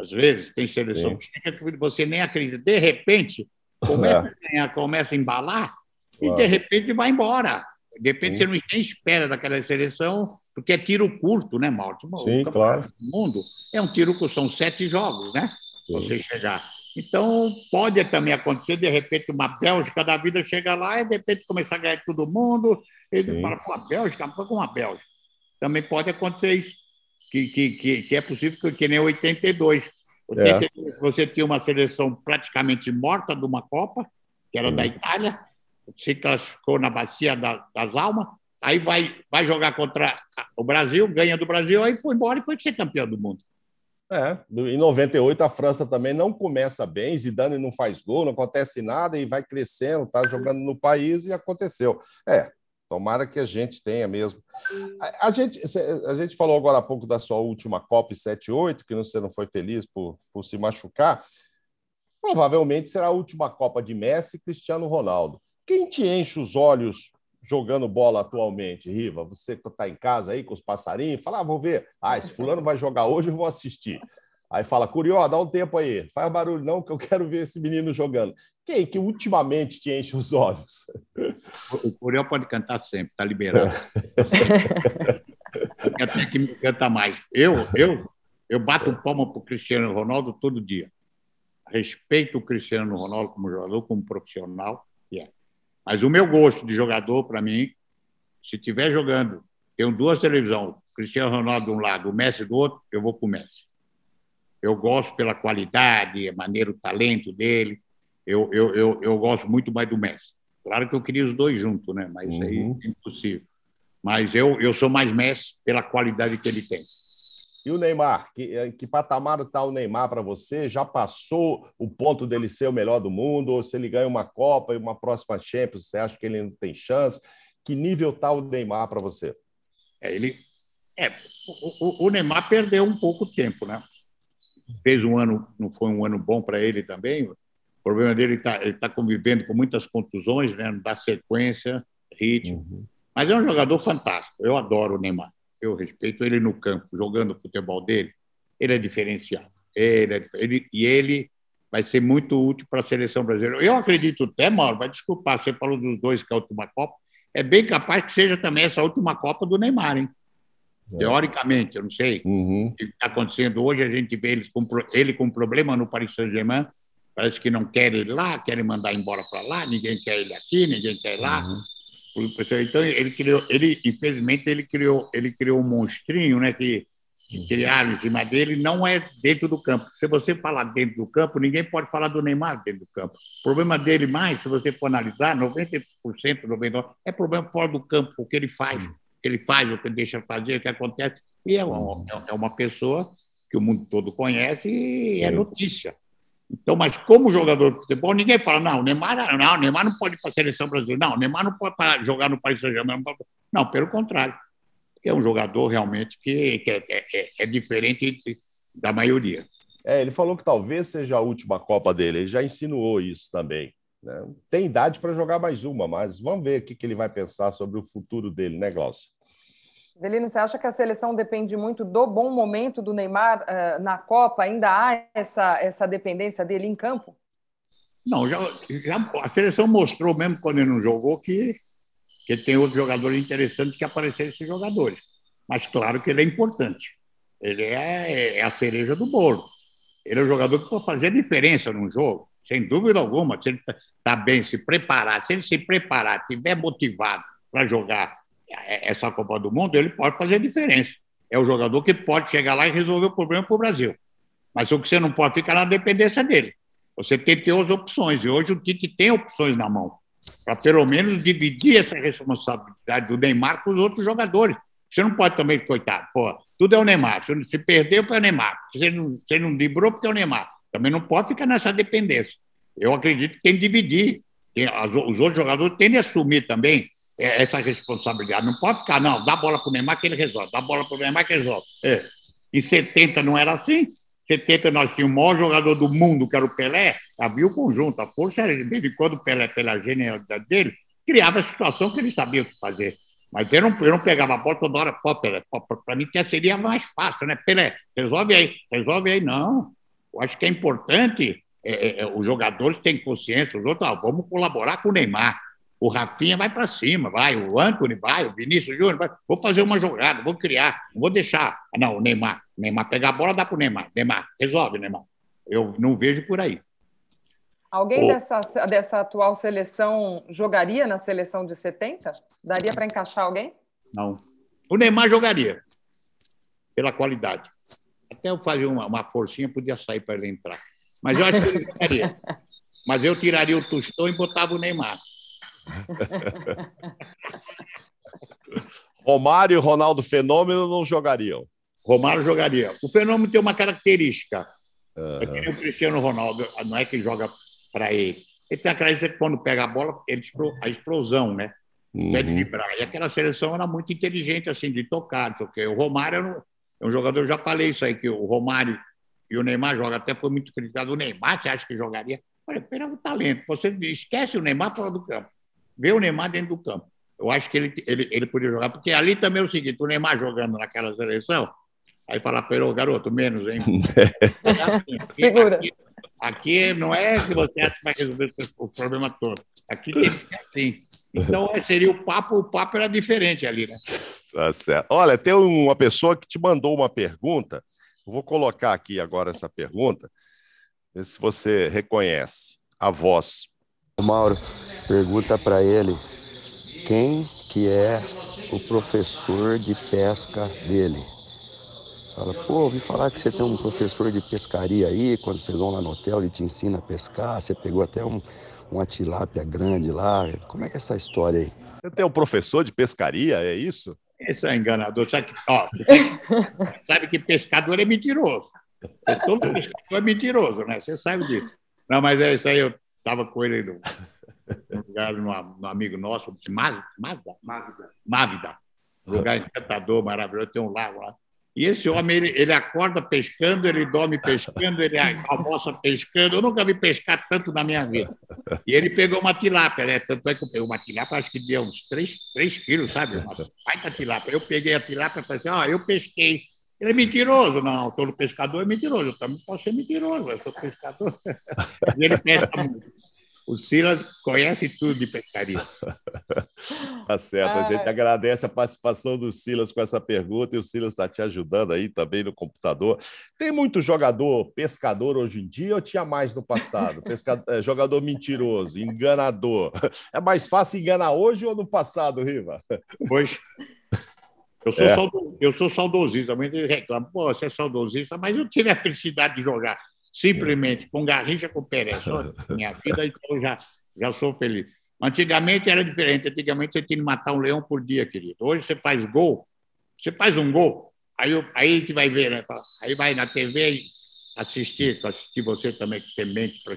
às vezes tem seleção Sim. que chega que você nem acredita. De repente, começa é. a ganhar, começa a embalar, claro. e de repente vai embora. De repente Sim. você não espera daquela seleção, porque é tiro curto, né, Mauro? Sim, o claro. do mundo é um tiro que são sete jogos, né? Sim. Você chegar. Então, pode também acontecer, de repente, uma Bélgica da vida chega lá e, de repente, começar a ganhar todo mundo. Ele Sim. fala, pô, a Bélgica, com uma Bélgica. Também pode acontecer isso, que, que, que, que é possível que, que nem 82. 82 é. você tinha uma seleção praticamente morta de uma Copa, que era da Itália, se classificou na Bacia das Almas, aí vai, vai jogar contra o Brasil, ganha do Brasil, aí foi embora e foi ser campeão do mundo. É, em 98 a França também não começa bem, Zidane não faz gol, não acontece nada e vai crescendo, tá jogando no país e aconteceu. É, tomara que a gente tenha mesmo. A, a gente, a gente falou agora há pouco da sua última Copa 7-8, que você não foi feliz por, por se machucar. Provavelmente será a última Copa de Messi e Cristiano Ronaldo. Quem te enche os olhos jogando bola atualmente, Riva? Você que está em casa aí com os passarinhos, fala, ah, vou ver. Ah, esse fulano vai jogar hoje, eu vou assistir. Aí fala, Curió, dá um tempo aí. Faz barulho não, que eu quero ver esse menino jogando. Quem que ultimamente te enche os olhos? O Curió pode cantar sempre, tá liberado. Até que me canta mais. Eu, eu, eu bato palma para o Cristiano Ronaldo todo dia. Respeito o Cristiano Ronaldo como jogador, como profissional. Yeah. Mas o meu gosto de jogador, para mim, se estiver jogando, tenho duas televisões, Cristiano Ronaldo de um lado, o Messi do outro, eu vou com o Messi. Eu gosto pela qualidade, a maneira, o talento dele. Eu, eu, eu, eu gosto muito mais do Messi. Claro que eu queria os dois juntos, né? Mas uhum. aí é impossível. Mas eu, eu sou mais Messi pela qualidade que ele tem. E o Neymar? Que, eh, que patamar está o Neymar para você? Já passou o ponto dele ser o melhor do mundo? Ou se ele ganha uma Copa e uma próxima Champions, você acha que ele não tem chance? Que nível está o Neymar para você? É, ele, é, o, o, Neymar perdeu um pouco tempo, né? Fez um ano, não foi um ano bom para ele também. O problema dele está ele tá convivendo com muitas contusões, né? Não dá sequência, ritmo. Uhum. Mas é um jogador fantástico. Eu adoro o Neymar eu respeito ele no campo, jogando o futebol dele, ele é diferenciado. Ele é, ele, e ele vai ser muito útil para a seleção brasileira. Eu acredito até, Mauro, vai desculpar, você falou dos dois que é a última Copa, é bem capaz que seja também essa última Copa do Neymar, hein? É. Teoricamente, eu não sei uhum. o que está acontecendo hoje, a gente vê eles com, ele com problema no Paris Saint-Germain, parece que não quer ele lá, querem mandar embora para lá, ninguém quer ele aqui, ninguém quer ele lá. Uhum. Então ele criou, ele infelizmente ele criou, ele criou um monstrinho, né? Que que criaram em cima dele não é dentro do campo. Se você falar dentro do campo, ninguém pode falar do Neymar dentro do campo. O problema dele mais, se você for analisar, 90%, 99%, é problema fora do campo, o que ele faz, o que ele faz, o que ele deixa fazer, o que acontece. E é uma, é uma pessoa que o mundo todo conhece e é notícia. Então, mas como jogador de futebol, ninguém fala, não, o Neymar, não, Neymar não pode ir para a seleção brasileira, não, o Neymar não pode jogar no Paris Saint-Germain. Não, pelo contrário é um jogador realmente que, que é, é, é, diferente da maioria. É, ele falou que talvez seja a última Copa dele, ele já insinuou isso também. Né? Tem idade para jogar mais uma, mas vamos ver o que, que ele vai pensar sobre o futuro dele, né, Glaucio? Delino, você acha que a seleção depende muito do bom momento do Neymar uh, na Copa? Ainda há essa, essa dependência dele em campo? Não, já, já, a seleção mostrou mesmo quando ele não jogou que porque tem outros jogadores interessantes que apareceram esses jogadores. Mas claro que ele é importante. Ele é, é a cereja do bolo. Ele é um jogador que pode fazer diferença num jogo, sem dúvida alguma. Se ele está tá bem, se preparar, se ele se preparar, estiver motivado para jogar essa Copa do Mundo, ele pode fazer diferença. É o jogador que pode chegar lá e resolver o problema para o Brasil. Mas o que você não pode ficar na dependência dele. Você tem que ter as opções. E hoje o Tite tem opções na mão para pelo menos dividir essa responsabilidade do Neymar com os outros jogadores. Você não pode também, coitado, pô, tudo é o Neymar. Se perdeu, é o Neymar. Se não, se não librou, porque é o Neymar. Também não pode ficar nessa dependência. Eu acredito que tem que dividir. Tem, as, os outros jogadores têm de assumir também essa responsabilidade. Não pode ficar, não, dá bola para o Neymar que ele resolve, dá bola para o Neymar que ele resolve. É. Em 70 não era assim, 70 nós tínhamos o maior jogador do mundo, que era o Pelé, havia o conjunto, a força era de vez em quando o Pelé, pela genialidade dele, criava a situação que ele sabia o que fazer. Mas eu não, eu não pegava a bola toda hora, pô, Pelé, para mim que seria mais fácil, né? Pelé, resolve aí, resolve aí. Não, eu acho que é importante, é, é, é os jogadores têm consciência, os outros, ah, vamos colaborar com o Neymar. O Rafinha vai para cima, vai, o Antony vai, o Vinícius Júnior vai. Vou fazer uma jogada, vou criar, não vou deixar. Não, o Neymar. O Neymar pegar a bola, dá para o Neymar. Neymar, resolve, Neymar. Eu não vejo por aí. Alguém dessa, dessa atual seleção jogaria na seleção de 70? Daria para encaixar alguém? Não. O Neymar jogaria, pela qualidade. Até eu fazer uma, uma forcinha, podia sair para ele entrar. Mas eu acho que ele jogaria. Mas eu tiraria o Tostão e botava o Neymar. Romário e Ronaldo Fenômeno não jogariam. Romário jogaria. O Fenômeno tem uma característica. Uhum. É que o Cristiano Ronaldo, não é que ele joga para ele. Ele tem a característica que quando pega a bola, ele, a explosão, né? Uhum. É de vibrar. E aquela seleção era muito inteligente, assim, de tocar. Porque o Romário é um jogador, já falei isso aí, que o Romário e o Neymar jogam, até foi muito criticado. O Neymar, você acha que jogaria? Olha, pera o talento. Você esquece o Neymar fora do campo ver o Neymar dentro do campo. Eu acho que ele, ele, ele podia jogar, porque ali também é o seguinte: o Neymar jogando naquela seleção, aí fala para ele, garoto, menos, hein? É assim, aqui, Segura. Aqui, aqui, não é que você acha que vai resolver o problema todo. Aqui tem que ser assim. Então, seria o papo, o papo era diferente ali, né? Tá certo. Olha, tem uma pessoa que te mandou uma pergunta. Eu vou colocar aqui agora essa pergunta, ver se você reconhece a voz. Mauro, pergunta para ele quem que é o professor de pesca dele. Fala, pô, ouvi falar que você tem um professor de pescaria aí, quando vocês vão lá no hotel, ele te ensina a pescar, você pegou até um, uma tilápia grande lá. Como é que é essa história aí? Você tem um professor de pescaria, é isso? Isso é enganador. Sabe que, ó, sabe que pescador é mentiroso. Todo pescador é mentiroso, né? Você sabe disso. Não, mas é isso aí, eu estava com ele no, lugar num amigo nosso, Mávida, Mávida, um lugar encantador, maravilhoso, tem um lago lá. E esse homem, ele, ele acorda pescando, ele dorme pescando, ele almoça pescando. Eu nunca vi pescar tanto na minha vida. E ele pegou uma tilápia, né? Tanto é que eu peguei uma tilápia, acho que deu uns 3, 3 quilos, sabe? Uma baita tilápia. Eu peguei a tilápia e falei assim: ó, oh, eu pesquei. Ele é mentiroso. Não, todo pescador é mentiroso. Eu também posso ser mentiroso, eu sou pescador. E ele pesca muito. O Silas conhece tudo de pescaria. tá certo. A gente agradece a participação do Silas com essa pergunta e o Silas está te ajudando aí também no computador. Tem muito jogador pescador hoje em dia ou tinha mais no passado? Pescador, é, jogador mentiroso, enganador. É mais fácil enganar hoje ou no passado, Riva? Hoje. Eu sou, é. saudo, eu sou saudosista, mas ele reclama, pô, você é saudosista, mas eu tive a felicidade de jogar simplesmente com Garrincha com Pérez. Minha vida, então já, já sou feliz. Antigamente era diferente. Antigamente você tinha que matar um leão por dia, querido. Hoje você faz gol, você faz um gol, aí, aí a gente vai ver, né? Aí vai na TV assistir, assistir você também, que você mente para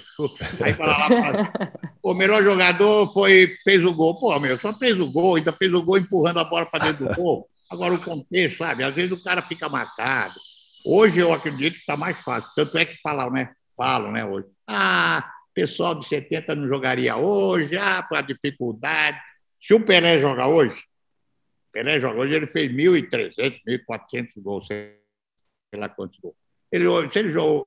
Aí fala lá, fala, o melhor jogador foi, fez o gol. Pô, meu, só fez o gol, ainda fez o gol empurrando a bola para dentro do gol. Agora o contexto, sabe? Às vezes o cara fica marcado. Hoje eu acredito que está mais fácil. Tanto é que falam, né? Falam, né, hoje. Ah, pessoal de 70 não jogaria hoje, ah, para dificuldade. Se o Pelé joga hoje, Pelé joga hoje, ele fez 1.300, 1.400 gols, sei lá quantos gols. Ele, se ele joga,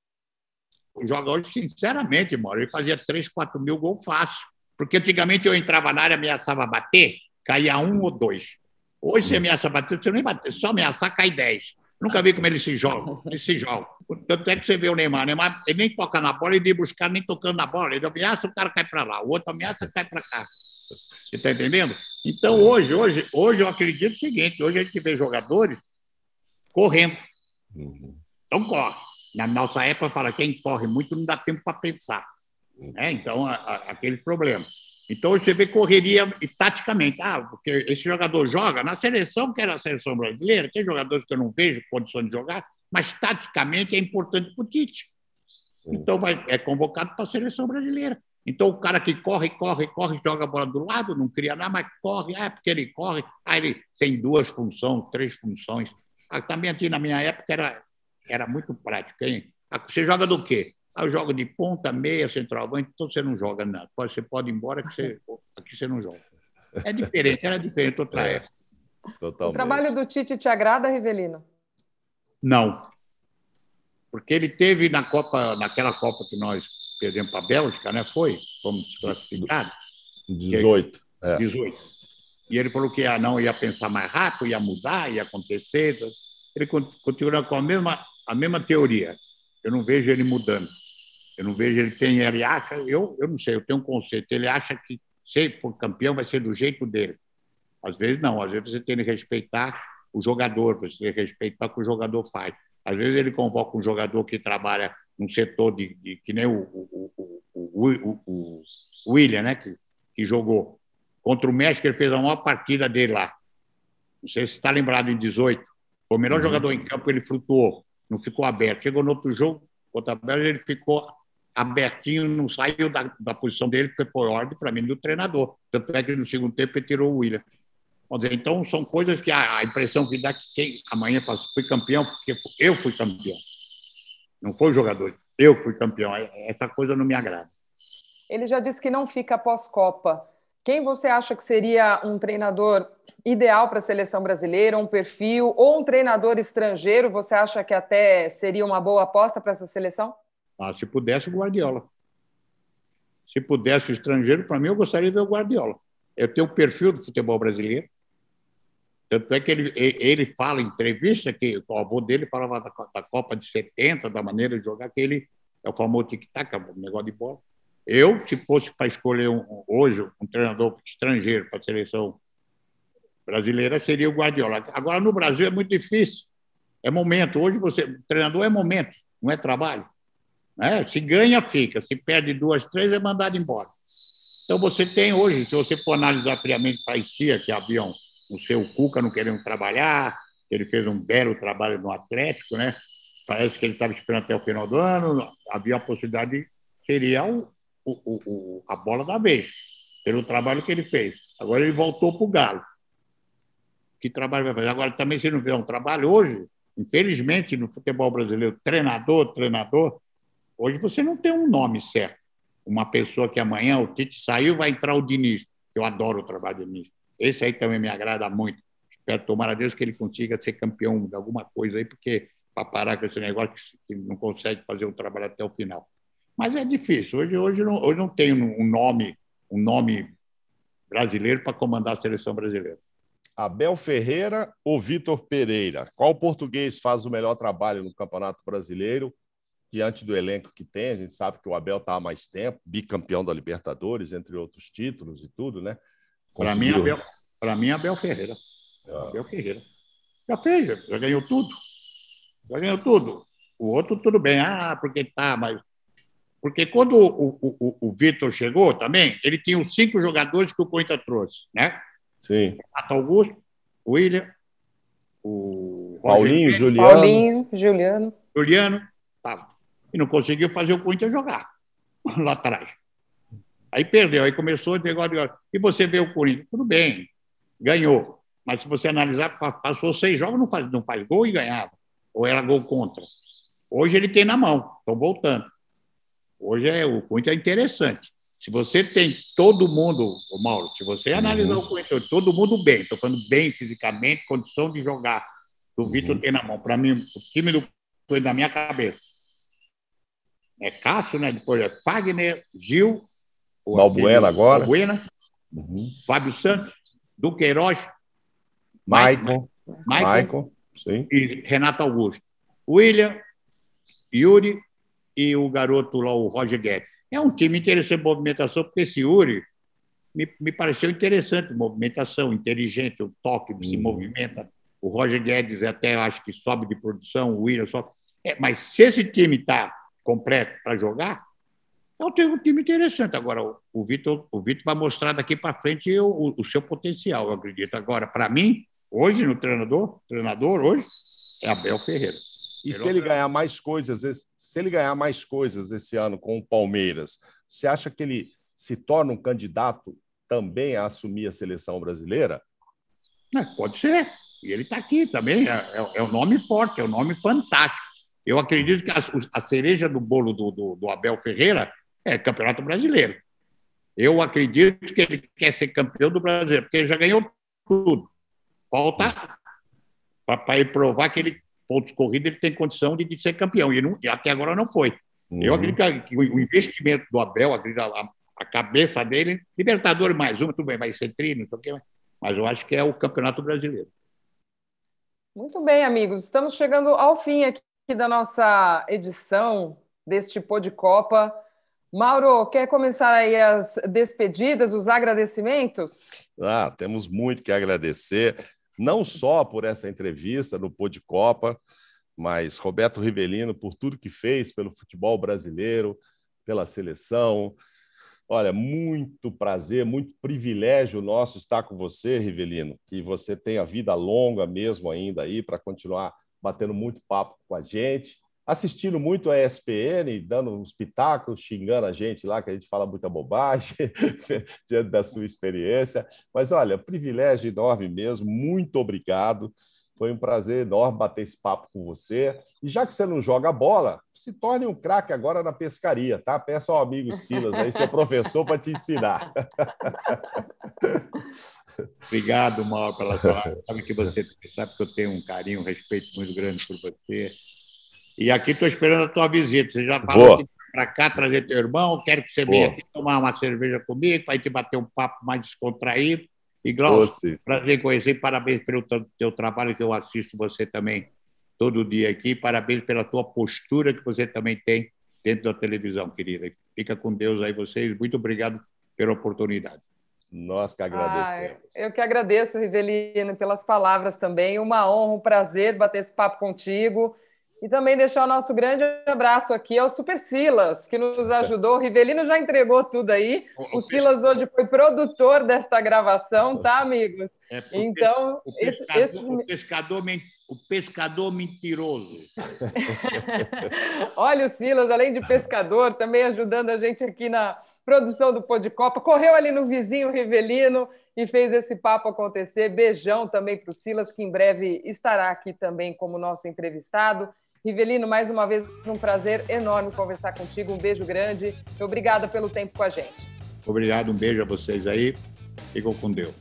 joga hoje, sinceramente, mano, ele fazia 3, 4 mil gols fácil. Porque antigamente eu entrava na área, ameaçava bater, caía um ou dois. Hoje você ameaça bater, você nem bater, só ameaçar, cai 10. Nunca vi como ele se joga. Ele se joga. Tanto é que você vê o Neymar. O Neymar ele nem toca na bola, ele vem buscar nem tocando na bola. Ele ameaça, o cara cai para lá. O outro ameaça, cai para cá. Você está entendendo? Então, hoje, hoje, hoje eu acredito o seguinte: hoje a gente vê jogadores correndo. Então, corre. Na nossa época, fala: quem corre muito não dá tempo para pensar. Né? Então, a, a, aquele problema. Então, você vê correria e taticamente. Ah, porque esse jogador joga na seleção, que era a seleção brasileira, tem jogadores que eu não vejo condição de jogar, mas taticamente é importante para o Tite. Então, vai, é convocado para a seleção brasileira. Então, o cara que corre, corre, corre, joga a bola do lado, não cria nada, mas corre, ah, porque ele corre, ah, ele tem duas funções, três funções. Ah, também aqui na minha época era, era muito prático. Hein? Ah, você joga do quê? Ah, eu jogo de ponta, meia, centroavante, então você não joga nada. Você pode ir embora que você, aqui você não joga. É diferente, era diferente outra é, época. Totalmente. O trabalho do Tite te agrada, Rivelino? Não. Porque ele teve na Copa, naquela Copa que nós perdemos para a Bélgica, né? Foi? Fomos desclassificados. 18. É. 18. E ele falou que ia, não ia pensar mais rápido, ia mudar, ia acontecer. Ele continua com a mesma, a mesma teoria. Eu não vejo ele mudando. Eu não vejo ele tem, ele acha, eu, eu não sei, eu tenho um conceito, ele acha que se for campeão vai ser do jeito dele. Às vezes não, às vezes você tem que respeitar o jogador, você tem que respeitar o que o jogador faz. Às vezes ele convoca um jogador que trabalha num setor de, de que nem o, o, o, o, William, né, que, que jogou contra o México, ele fez a maior partida dele lá. Não sei se está lembrado em 18. Foi o melhor uhum. jogador em campo, ele flutuou, não ficou aberto. Chegou no outro jogo, contra a Bélgica, ele ficou abertinho, não saiu da, da posição dele, foi por ordem, para mim, do treinador. Tanto é que no segundo tempo ele tirou o William. Dizer, então, são coisas que a, a, impressão que dá que quem amanhã fala, fui campeão, porque eu fui campeão. Não foi o jogador, eu fui campeão. É, essa coisa não me agrada. Ele já disse que não fica pós-Copa. Quem você acha que seria um treinador ideal para a seleção brasileira, um perfil, ou um treinador estrangeiro? Você acha que até seria uma boa aposta para essa seleção? Ah, se pudesse, o Guardiola. Se pudesse o estrangeiro, para mim, eu gostaria de ver o Guardiola. Eu tenho o perfil do futebol brasileiro. Tanto é que ele, ele fala em entrevista que o avô dele falava da, da Copa de 70, da maneira de jogar, que ele é o famoso tic-tac, o negócio de bola. Eu, se fosse para escolher um, hoje um treinador estrangeiro para a seleção brasileira, seria o Guardiola. Agora, no Brasil é muito difícil. É momento. Hoje, você, treinador é momento, não é trabalho. Né? Se ganha, fica. Se perde duas, três, é mandado embora. Então, você tem hoje, se você for analisar friamente, parecia que havia um, o seu Cuca não querendo trabalhar, ele fez um belo trabalho no Atlético, né? Parece que ele estava esperando até o final do ano, havia a possibilidade de seria o, o, o, a bola da vez, pelo trabalho que ele fez. Agora ele voltou para o Galo. Que trabalho vai fazer? Agora, também, se não fizer um trabalho hoje, infelizmente, no futebol brasileiro, treinador, treinador, Hoje você não tem um nome certo. Uma pessoa que amanhã o Tite saiu, vai entrar o Diniz. Eu adoro o trabalho do Diniz. Esse aí também me agrada muito. Espero, tomar a Deus, que ele consiga ser campeão de alguma coisa aí, porque para parar com esse negócio que não consegue fazer o trabalho até o final. Mas é difícil. Hoje, hoje, não, hoje não tem um nome, um nome brasileiro para comandar a seleção brasileira. Abel Ferreira ou Vitor Pereira? Qual português faz o melhor trabalho no Campeonato Brasileiro? Diante do elenco que tem, a gente sabe que o Abel está há mais tempo, bicampeão da Libertadores, entre outros títulos e tudo, né? Para mim, Abel, para mim, Abel Ferreira. Ah. Abel Ferreira. Já fez, já ganhou tudo. Já ganhou tudo. O outro, tudo bem. Ah, porque tá, mas. Porque quando o, o, o, o Vitor chegou também, ele tinha os cinco jogadores que o Coita trouxe, né? Sim. Renato Augusto, William, o Paulinho, Roger Juliano. Paulinho, Juliano. Juliano, tava. E não conseguiu fazer o Corinthians jogar lá atrás. Aí perdeu, aí começou o negócio de. E você vê o Corinthians, tudo bem, ganhou. Mas se você analisar, pa- passou seis jogos, não faz, não faz gol e ganhava. Ou era gol contra. Hoje ele tem na mão, estão voltando. Hoje é, o Corinthians é interessante. Se você tem todo mundo, Mauro, se você analisar o Corinthians, todo mundo bem, estou falando bem fisicamente, condição de jogar, o Vitor tem na mão. Para mim, o time do Corinthians na minha cabeça. É Cássio, né? Depois é Fagner, Gil, Balbuena agora. Balbuena, Uhum. Fábio Santos, Duqueiroz, Maicon. Michael Maicon. Sim. e Renato Augusto. William, Yuri e o garoto lá, o Roger Guedes. É um time interessante de movimentação, porque esse Yuri me, me pareceu interessante, movimentação, inteligente, o toque, se Uhum. movimenta. O Roger Guedes até acho que sobe de produção, o William sobe. É, mas se esse time está completo para jogar, tenho um time interessante. Agora, o- Vitor o Vitor vai mostrar daqui para frente o, o- o seu potencial, eu acredito. Agora, para mim, hoje, no treinador, treinador hoje, é Abel Ferreira. E se ele ganhar mais coisas, se ele ganhar mais coisas esse ano com o Palmeiras, você acha que ele se torna um candidato também a assumir a seleção brasileira? É, pode ser. E ele está aqui também. É, é- é um nome forte, é um nome fantástico. Eu acredito que a, a cereja do bolo do, do- do Abel Ferreira é Campeonato Brasileiro. Eu acredito que ele quer ser campeão do Brasileiro, porque ele já ganhou tudo. Falta para ele provar que ele, pontos corridos, ele tem condição de, de ser campeão. E, não- e até agora não foi. Eu Uhum. acredito que o o investimento do Abel, a, a cabeça dele, Libertadores mais uma, tudo bem, vai ser tri, não sei o quê, mas eu acho que é o Campeonato Brasileiro. Muito bem, amigos. Estamos chegando ao fim aqui da nossa edição deste Pô de Copa. Mauro, quer começar aí as despedidas, os agradecimentos? Ah, temos muito que agradecer, não só por essa entrevista no Pô de Copa, mas Roberto Rivelino por tudo que fez pelo futebol brasileiro, pela seleção. Olha, muito prazer, muito privilégio nosso estar com você, Rivelino, que você tenha vida longa mesmo ainda aí para continuar batendo muito papo com a gente, assistindo muito a ESPN, dando uns pitacos, xingando a gente lá, que a gente fala muita bobagem diante da sua experiência. Mas olha, privilégio enorme mesmo, muito obrigado. Foi um prazer enorme bater esse papo com você. E já que você não joga bola, se torne um craque agora na pescaria, tá? Peça ao amigo Silas aí, seu professor, para te ensinar. Obrigado, Mauro, pela sua. Sabe que você sabe que eu tenho um carinho, um respeito muito grande por você. E aqui estou esperando a tua visita. Você já falou que para cá trazer teu irmão. Quero que você venha aqui tomar uma cerveja comigo, para a gente bater um papo mais descontraído. E, Glaucio, prazer em conhecer. Parabéns pelo teu, trabalho, que eu assisto você também todo dia aqui. Parabéns pela tua postura que você também tem dentro da televisão, querida. Fica com Deus aí, vocês. Muito obrigado pela oportunidade. Nós que Ah, agradecemos. eu que agradeço, Rivelino, pelas palavras também. Uma honra, um prazer bater esse papo contigo. E também deixar o nosso grande abraço aqui ao Super Silas, que nos ajudou. O Rivelino já entregou tudo aí. O Silas hoje foi produtor desta gravação, tá, amigos? É Então, o pescador, esse- o pescador o pescador mentiroso. Olha o Silas, além de pescador, também ajudando a gente aqui na produção do Pô de Copa. Correu ali no vizinho Rivelino e fez esse papo acontecer. Beijão também para o Silas, que em breve estará aqui também como nosso entrevistado. Rivelino, mais uma vez, um prazer enorme conversar contigo. Um beijo grande e obrigada pelo tempo com a gente. Obrigado, um beijo a vocês aí. Ficam com Deus.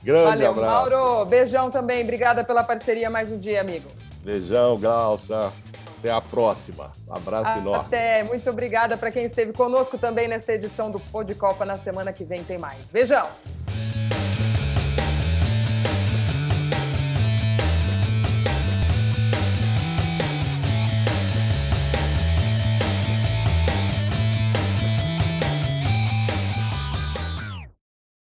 Grande Valeu, abraço. Mauro. Beijão também. Obrigada pela parceria mais um dia, amigo. Beijão, Glaucia. Até a próxima. Um abraço enorme. Até. Muito obrigada para quem esteve conosco também nesta edição do Pô de Copa. Na semana que vem tem mais. Beijão.